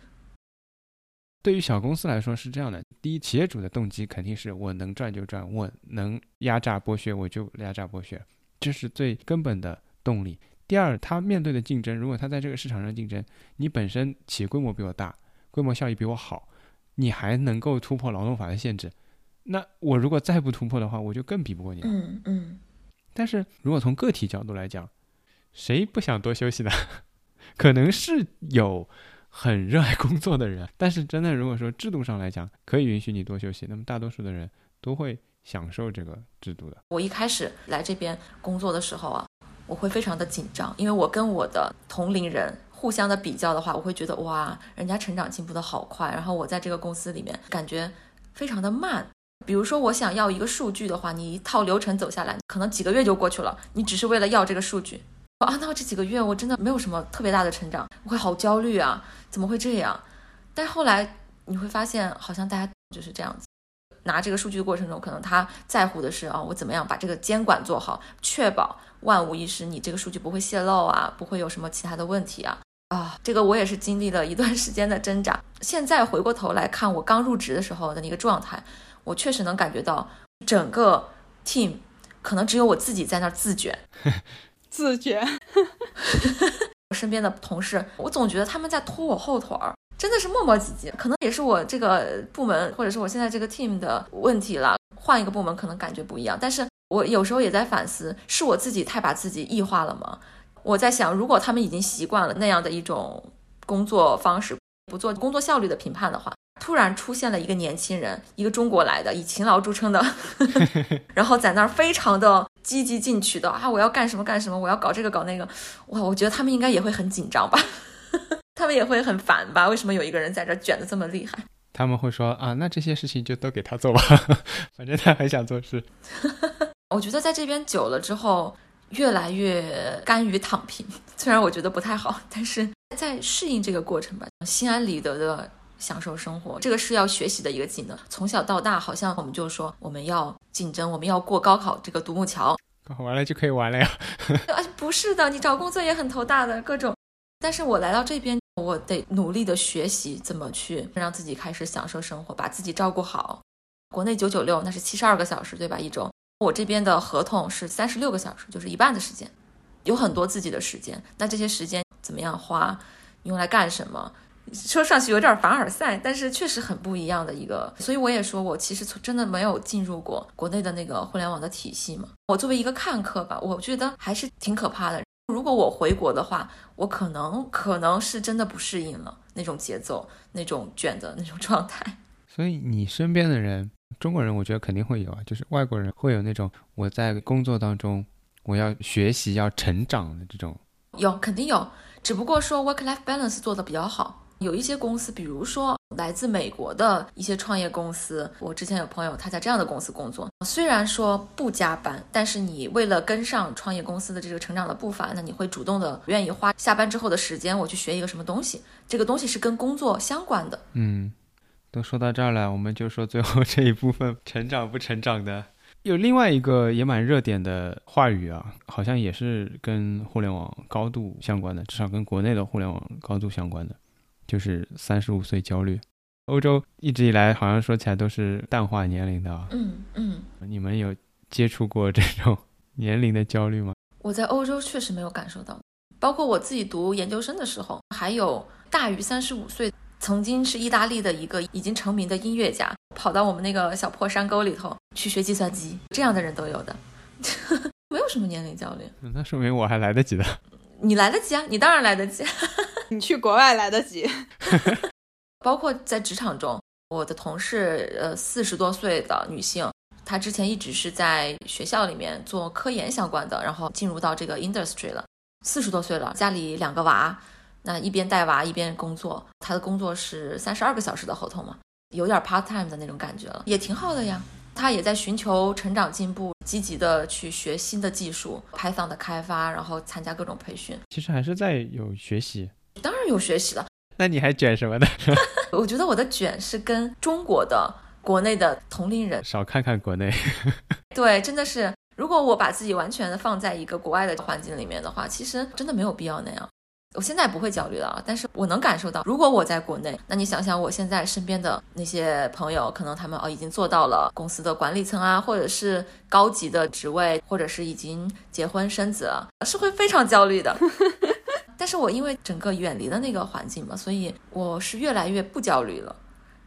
对于小公司来说是这样的：第一，企业主的动机肯定是我能赚就赚，我能压榨剥削我就压榨剥削，这是最根本的动力。第二，他面对的竞争，如果他在这个市场上竞争，你本身企业规模比我大，规模效益比我好，你还能够突破劳动法的限制，那我如果再不突破的话，我就更比不过你了。嗯嗯，但是如果从个体角度来讲，谁不想多休息呢？可能是有很热爱工作的人，但是真的如果说制度上来讲可以允许你多休息，那么大多数的人都会享受这个制度的。我一开始来这边工作的时候啊，我会非常的紧张，因为我跟我的同龄人互相的比较的话，我会觉得哇，人家成长进步的好快，然后我在这个公司里面感觉非常的慢。比如说，我想要一个数据的话，你一套流程走下来，可能几个月就过去了，你只是为了要这个数据。啊，那我这几个月我真的没有什么特别大的成长，我会好焦虑啊，怎么会这样？但后来你会发现，好像大家就是这样子。拿这个数据的过程中，可能他在乎的是啊，我怎么样把这个监管做好，确保万无一失，你这个数据不会泄露啊，不会有什么其他的问题啊啊！这个我也是经历了一段时间的挣扎。现在回过头来看，我刚入职的时候的那个状态，我确实能感觉到整个 team 可能只有我自己在那儿自卷，自卷，我身边的同事，我总觉得他们在拖我后腿儿，真的是磨磨唧唧。可能也是我这个部门，或者是我现在这个 team 的问题了。换一个部门可能感觉不一样，但是我有时候也在反思，是我自己太把自己异化了吗？我在想，如果他们已经习惯了那样的一种工作方式，不做工作效率的评判的话，突然出现了一个年轻人，一个中国来的，以勤劳著称的，然后在那儿非常的积极进取的啊，我要干什么干什么，我要搞这个搞那个，哇，我觉得他们应该也会很紧张吧，他们也会很烦吧？为什么有一个人在这儿卷的这么厉害？他们会说啊，那这些事情就都给他做吧，反正他很想做事。我觉得在这边久了之后，越来越甘于躺平。虽然我觉得不太好，但是在适应这个过程吧，心安理得的享受生活，这个是要学习的一个技能。从小到大，好像我们就说我们要竞争，我们要过高考这个独木桥。考完了就可以玩了呀。啊，不是的，你找工作也很头大的各种。但是我来到这边，我得努力的学习怎么去让自己开始享受生活，把自己照顾好。国内九九六那是七十二个小时，对吧？一周。我这边的合同是三十六个小时，就是一半的时间，有很多自己的时间。那这些时间怎么样花，用来干什么？说上去有点凡尔赛，但是确实很不一样的一个。所以我也说，我其实从真的没有进入过国内的那个互联网的体系嘛。我作为一个看客吧，我觉得还是挺可怕的。如果我回国的话，我可能可能是真的不适应了那种节奏、那种卷的那种状态。所以你身边的人，中国人我觉得肯定会有啊，就是外国人会有那种我在工作当中我要学习、要成长的这种。有肯定有，只不过说 work-life balance 做的比较好。有一些公司，比如说来自美国的一些创业公司，我之前有朋友他在这样的公司工作，虽然说不加班，但是你为了跟上创业公司的这个成长的步伐，那你会主动的愿意花下班之后的时间，我去学一个什么东西，这个东西是跟工作相关的。嗯，都说到这儿了，我们就说最后这一部分成长不成长的。有另外一个也蛮热点的话语啊，好像也是跟互联网高度相关的，至少跟国内的互联网高度相关的，就是三十五岁焦虑。欧洲一直以来好像说起来都是淡化年龄的啊，嗯嗯，你们有接触过这种 年龄的焦虑吗？我在欧洲确实没有感受到，包括我自己读研究生的时候，还有大于三十五岁。曾经是意大利的一个已经成名的音乐家，跑到我们那个小破山沟里头去学计算机，这样的人都有的，没有什么年龄焦虑。那说明我还来得及的。你来得及啊，你当然来得及。你去国外来得及。包括在职场中，我的同事，呃，四十多岁的女性，她之前一直是在学校里面做科研相关的，然后进入到这个 industry 了。四十多岁了，家里两个娃，那一边带娃一边工作，他的工作是三十二个小时的合同嘛，有点 part time 的那种感觉了，也挺好的呀。他也在寻求成长进步，积极的去学新的技术，Python 的开发，然后参加各种培训。其实还是在有学习。当然有学习了。那你还卷什么呢？我觉得我的卷是跟中国的、国内的同龄人少看看国内。对，真的是，如果我把自己完全的放在一个国外的环境里面的话，其实真的没有必要那样。我现在不会焦虑了，但是我能感受到，如果我在国内，那你想想我现在身边的那些朋友，可能他们哦已经做到了公司的管理层啊，或者是高级的职位，或者是已经结婚生子了，是会非常焦虑的。但是我因为整个远离了那个环境嘛，所以我是越来越不焦虑了。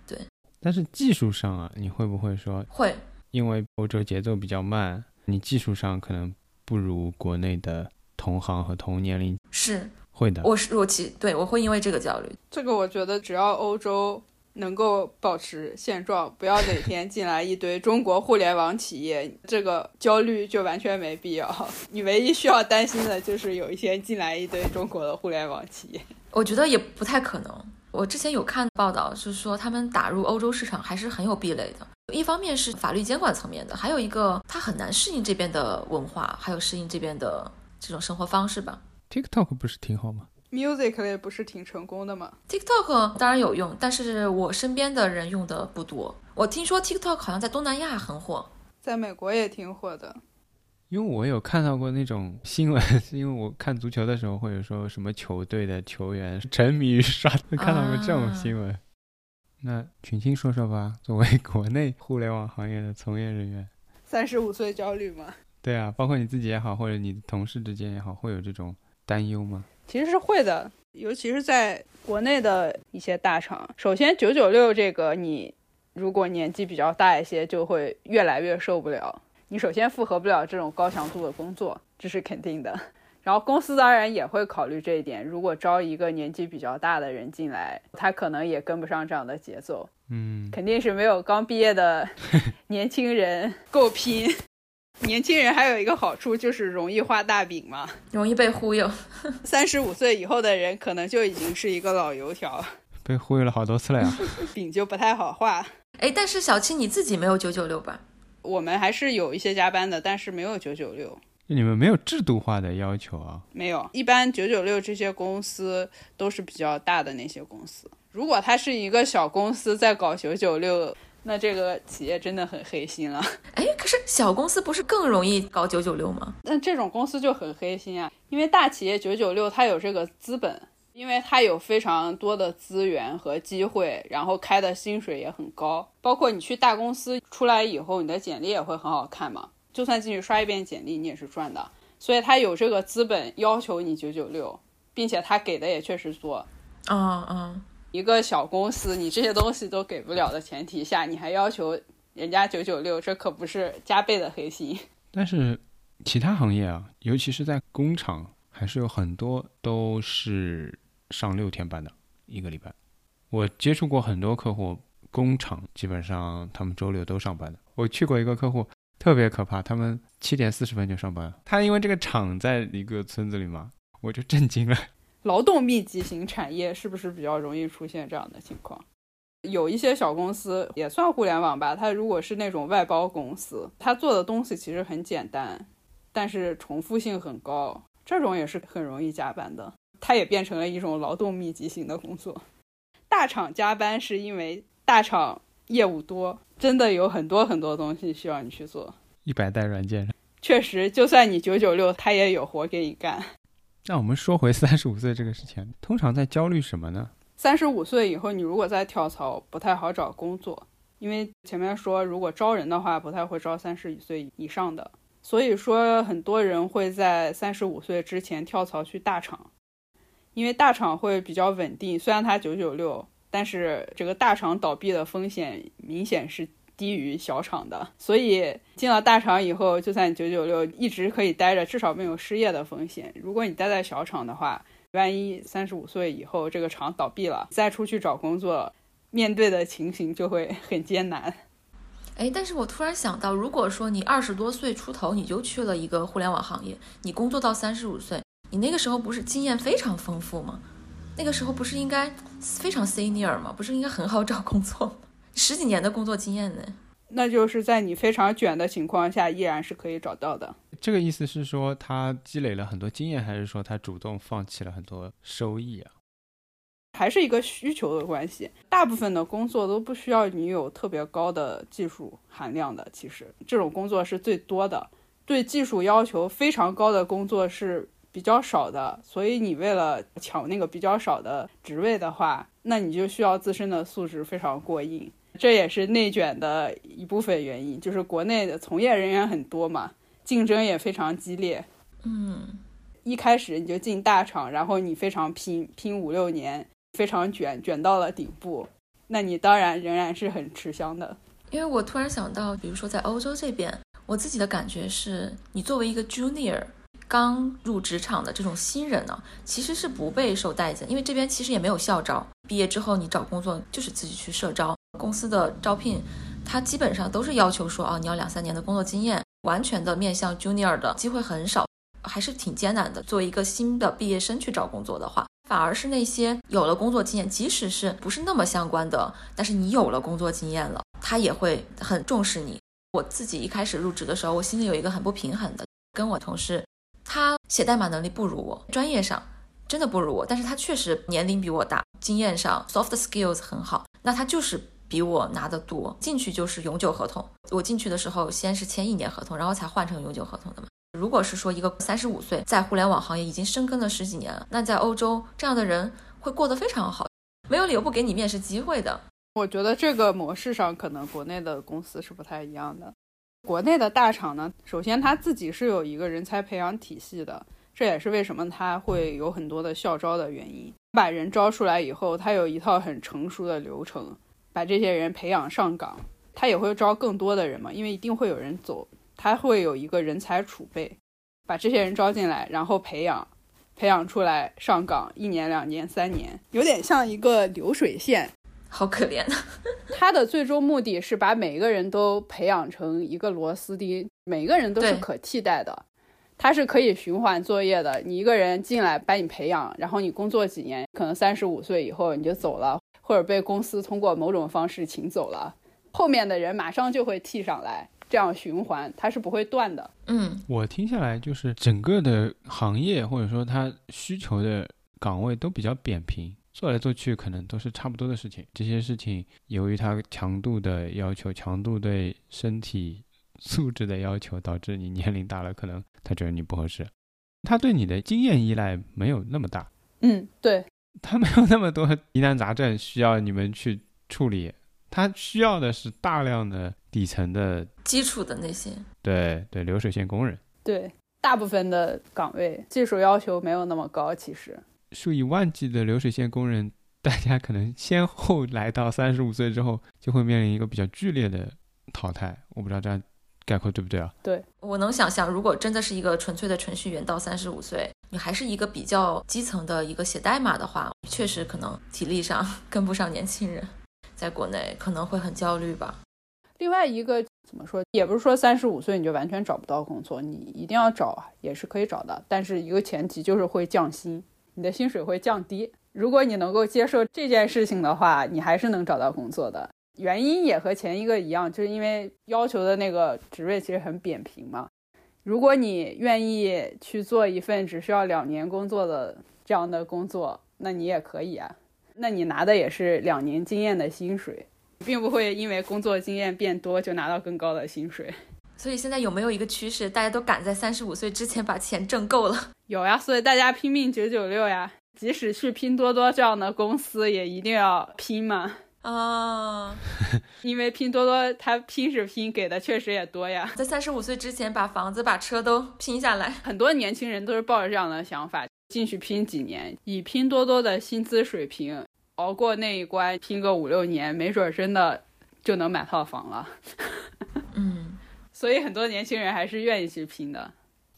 对。但是技术上啊，你会不会说会？因为欧洲节奏比较慢，你技术上可能不如国内的同行和同年龄。是。会的，我是我其对我会因为这个焦虑。这个我觉得只要欧洲能够保持现状，不要哪天进来一堆中国互联网企业，这个焦虑就完全没必要。你唯一需要担心的就是有一天进来一堆中国的互联网企业。我觉得也不太可能。我之前有看报道，是说他们打入欧洲市场还是很有壁垒的。一方面是法律监管层面的，还有一个他很难适应这边的文化，还有适应这边的这种生活方式吧。TikTok 不是挺好吗？Musical 不是挺成功的吗？TikTok 当然有用，但是我身边的人用的不多。我听说 TikTok 好像在东南亚很火，在美国也挺火的。因为我有看到过那种新闻，因为我看足球的时候或者说什么球队的球员沉迷于刷，看到过这种新闻。那群星说说吧，作为国内互联网行业的从业人员，三十五岁焦虑吗？对啊，包括你自己也好，或者你的同事之间也好，会有这种。担忧吗？其实是会的，尤其是在国内的一些大厂。首先，九九六这个，你如果年纪比较大一些，就会越来越受不了。你首先负荷不了这种高强度的工作，这是肯定的。然后公司当然也会考虑这一点。如果招一个年纪比较大的人进来，他可能也跟不上这样的节奏。嗯，肯定是没有刚毕业的年轻人够拼。年轻人还有一个好处就是容易画大饼嘛，容易被忽悠。三十五岁以后的人可能就已经是一个老油条，被忽悠了好多次了呀，饼就不太好画。哎，但是小七你自己没有九九六吧？我们还是有一些加班的，但是没有九九六。你们没有制度化的要求啊？没有，一般九九六这些公司都是比较大的那些公司。如果它是一个小公司在搞九九六。那这个企业真的很黑心了。哎，可是小公司不是更容易搞九九六吗？那这种公司就很黑心啊，因为大企业九九六它有这个资本，因为它有非常多的资源和机会，然后开的薪水也很高。包括你去大公司出来以后，你的简历也会很好看嘛。就算进去刷一遍简历，你也是赚的。所以它有这个资本要求你九九六，并且它给的也确实多。嗯嗯。一个小公司，你这些东西都给不了的前提下，你还要求人家九九六，这可不是加倍的黑心。但是其他行业啊，尤其是在工厂，还是有很多都是上六天班的一个礼拜。我接触过很多客户，工厂基本上他们周六都上班的。我去过一个客户，特别可怕，他们七点四十分就上班。他因为这个厂在一个村子里嘛，我就震惊了。劳动密集型产业是不是比较容易出现这样的情况？有一些小公司也算互联网吧，它如果是那种外包公司，它做的东西其实很简单，但是重复性很高，这种也是很容易加班的。它也变成了一种劳动密集型的工作。大厂加班是因为大厂业务多，真的有很多很多东西需要你去做。一百代软件，确实，就算你九九六，他也有活给你干。那我们说回三十五岁这个事情，通常在焦虑什么呢？三十五岁以后，你如果再跳槽，不太好找工作，因为前面说如果招人的话，不太会招三十五岁以上的，所以说很多人会在三十五岁之前跳槽去大厂，因为大厂会比较稳定，虽然它九九六，但是这个大厂倒闭的风险明显是。低于小厂的，所以进了大厂以后，就算你九九六一直可以待着，至少没有失业的风险。如果你待在小厂的话，万一三十五岁以后这个厂倒闭了，再出去找工作，面对的情形就会很艰难。哎，但是我突然想到，如果说你二十多岁出头你就去了一个互联网行业，你工作到三十五岁，你那个时候不是经验非常丰富吗？那个时候不是应该非常 senior 吗？不是应该很好找工作？十几年的工作经验呢？那就是在你非常卷的情况下，依然是可以找到的。这个意思是说他积累了很多经验，还是说他主动放弃了很多收益啊？还是一个需求的关系。大部分的工作都不需要你有特别高的技术含量的，其实这种工作是最多的。对技术要求非常高的工作是比较少的，所以你为了抢那个比较少的职位的话，那你就需要自身的素质非常过硬。这也是内卷的一部分原因，就是国内的从业人员很多嘛，竞争也非常激烈。嗯，一开始你就进大厂，然后你非常拼，拼五六年。非常卷，卷到了顶部，那你当然仍然是很吃香的。因为我突然想到，比如说在欧洲这边，我自己的感觉是，你作为一个 junior，刚入职场的这种新人呢，其实是不备受待见，因为这边其实也没有校招，毕业之后你找工作就是自己去社招，公司的招聘，它基本上都是要求说，啊，你要两三年的工作经验，完全的面向 junior 的机会很少，还是挺艰难的。作为一个新的毕业生去找工作的话。反而是那些有了工作经验，即使是不是那么相关的，但是你有了工作经验了，他也会很重视你。我自己一开始入职的时候，我心里有一个很不平衡的，跟我同事，他写代码能力不如我，专业上真的不如我，但是他确实年龄比我大，经验上 soft skills 很好，那他就是比我拿得多，进去就是永久合同。我进去的时候先是签一年合同，然后才换成永久合同的嘛。如果是说一个三十五岁在互联网行业已经深耕了十几年，那在欧洲这样的人会过得非常好，没有理由不给你面试机会的。我觉得这个模式上可能国内的公司是不太一样的。国内的大厂呢，首先他自己是有一个人才培养体系的，这也是为什么他会有很多的校招的原因。把人招出来以后，他有一套很成熟的流程，把这些人培养上岗，他也会招更多的人嘛，因为一定会有人走。他会有一个人才储备，把这些人招进来，然后培养，培养出来上岗，一年、两年、三年，有点像一个流水线，好可怜。他的最终目的是把每个人都培养成一个螺丝钉，每个人都是可替代的，他是可以循环作业的。你一个人进来把你培养，然后你工作几年，可能三十五岁以后你就走了，或者被公司通过某种方式请走了，后面的人马上就会替上来。这样循环，它是不会断的。嗯，我听下来就是整个的行业或者说它需求的岗位都比较扁平，做来做去可能都是差不多的事情。这些事情由于它强度的要求、强度对身体素质的要求，导致你年龄大了，可能他觉得你不合适。他对你的经验依赖没有那么大。嗯，对，他没有那么多疑难杂症需要你们去处理。他需要的是大量的底层的基础的那些，对对，流水线工人，对，大部分的岗位技术要求没有那么高，其实数以万计的流水线工人，大家可能先后来到三十五岁之后，就会面临一个比较剧烈的淘汰。我不知道这样概括对不对啊？对，我能想象，如果真的是一个纯粹的程序员，到三十五岁，你还是一个比较基层的一个写代码的话，确实可能体力上 跟不上年轻人。在国内可能会很焦虑吧。另外一个怎么说，也不是说三十五岁你就完全找不到工作，你一定要找也是可以找的。但是一个前提就是会降薪，你的薪水会降低。如果你能够接受这件事情的话，你还是能找到工作的。原因也和前一个一样，就是因为要求的那个职位其实很扁平嘛。如果你愿意去做一份只需要两年工作的这样的工作，那你也可以啊。那你拿的也是两年经验的薪水，并不会因为工作经验变多就拿到更高的薪水。所以现在有没有一个趋势，大家都赶在三十五岁之前把钱挣够了？有呀，所以大家拼命九九六呀，即使去拼多多这样的公司，也一定要拼嘛。啊，因为拼多多它拼是拼，给的确实也多呀。在三十五岁之前把房子、把车都拼下来，很多年轻人都是抱着这样的想法。进去拼几年，以拼多多的薪资水平熬过那一关，拼个五六年，没准真的就能买套房了。嗯，所以很多年轻人还是愿意去拼的。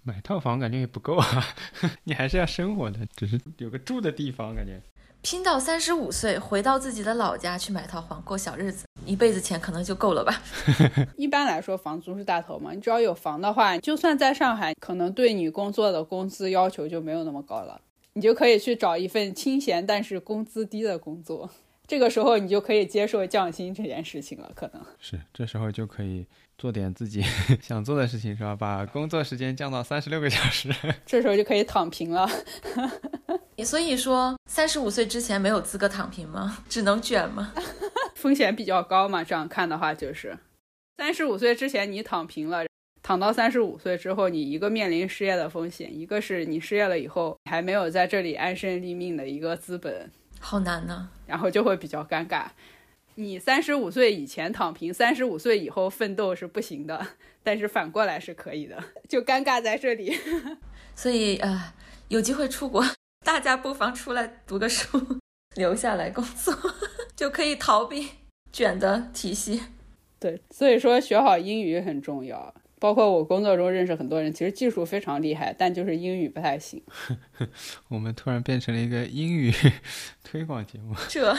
买套房感觉也不够啊，你还是要生活的，只是有个住的地方感觉。拼到三十五岁，回到自己的老家去买套房过小日子，一辈子钱可能就够了吧。一般来说，房租是大头嘛，你只要有房的话，就算在上海，可能对你工作的工资要求就没有那么高了，你就可以去找一份清闲但是工资低的工作。这个时候你就可以接受降薪这件事情了，可能是这时候就可以做点自己 想做的事情，是吧？把工作时间降到三十六个小时，这时候就可以躺平了。所以说，三十五岁之前没有资格躺平吗？只能卷吗？风险比较高嘛？这样看的话，就是三十五岁之前你躺平了，躺到三十五岁之后，你一个面临失业的风险，一个是你失业了以后还没有在这里安身立命的一个资本。好难呢，然后就会比较尴尬。你三十五岁以前躺平，三十五岁以后奋斗是不行的，但是反过来是可以的，就尴尬在这里。所以呃，有机会出国，大家不妨出来读个书，留下来工作，就可以逃避卷的体系。对，所以说学好英语很重要。包括我工作中认识很多人，其实技术非常厉害，但就是英语不太行。我们突然变成了一个英语 推广节目，这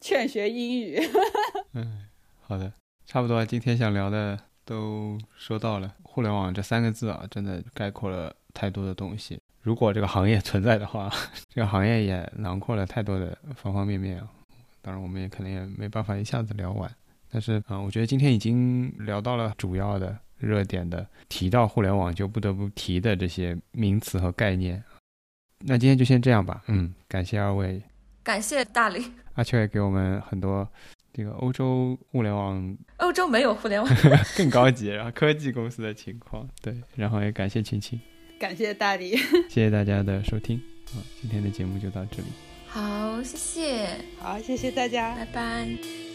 劝学英语。嗯，好的，差不多，今天想聊的都说到了。互联网这三个字啊，真的概括了太多的东西。如果这个行业存在的话，这个行业也囊括了太多的方方面面。当然，我们也可能也没办法一下子聊完。但是，嗯，我觉得今天已经聊到了主要的。热点的提到互联网就不得不提的这些名词和概念，那今天就先这样吧。嗯，感谢二位，感谢大理，阿秋也给我们很多这个欧洲互联网，欧洲没有互联网。更高级，然后科技公司的情况，对，然后也感谢青青，感谢大理，谢谢大家的收听，好，今天的节目就到这里，好，谢谢，好，谢谢大家，拜拜。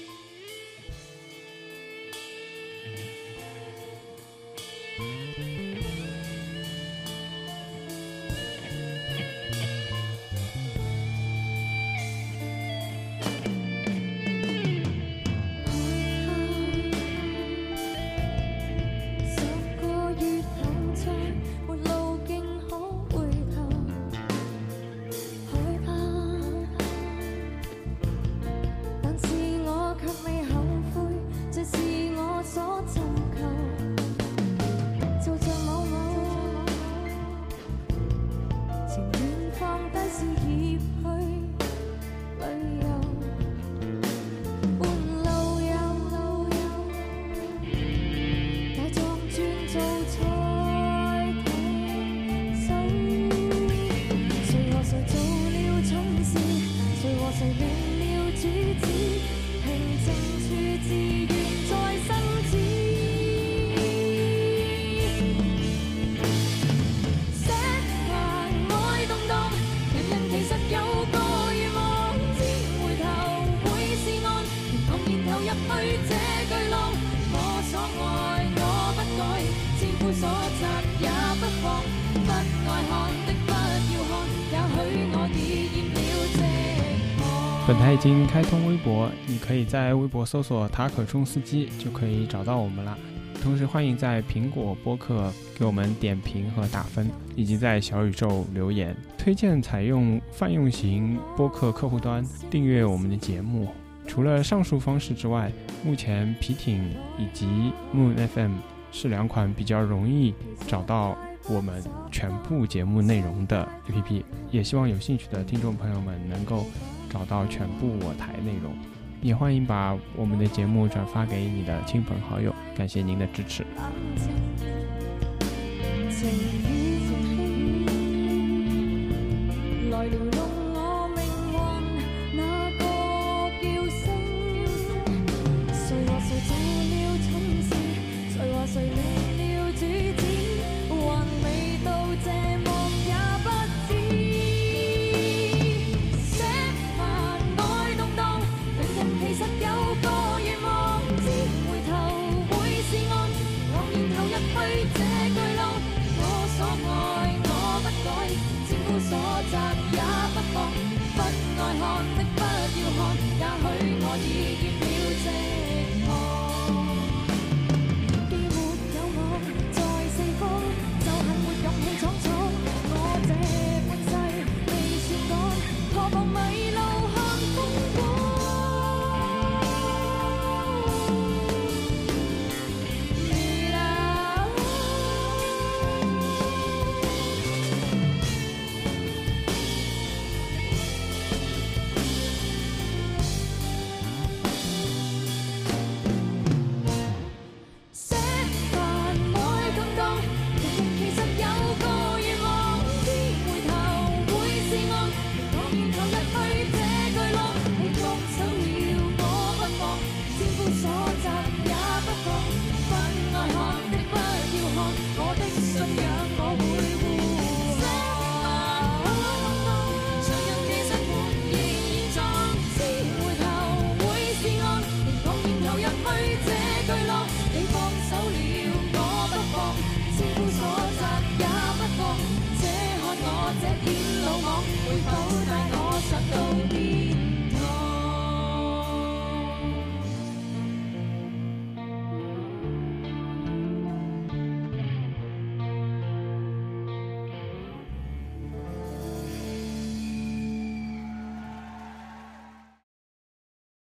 台已经开通微博，你可以在微博搜索“塔可冲司机”就可以找到我们了。同时，欢迎在苹果播客给我们点评和打分，以及在小宇宙留言，推荐采用泛用型播客客户端订阅我们的节目。除了上述方式之外，目前皮艇以及 Moon FM 是两款比较容易找到我们全部节目内容的 APP。也希望有兴趣的听众朋友们能够。找到全部我台内容，也欢迎把我们的节目转发给你的亲朋好友，感谢您的支持。来。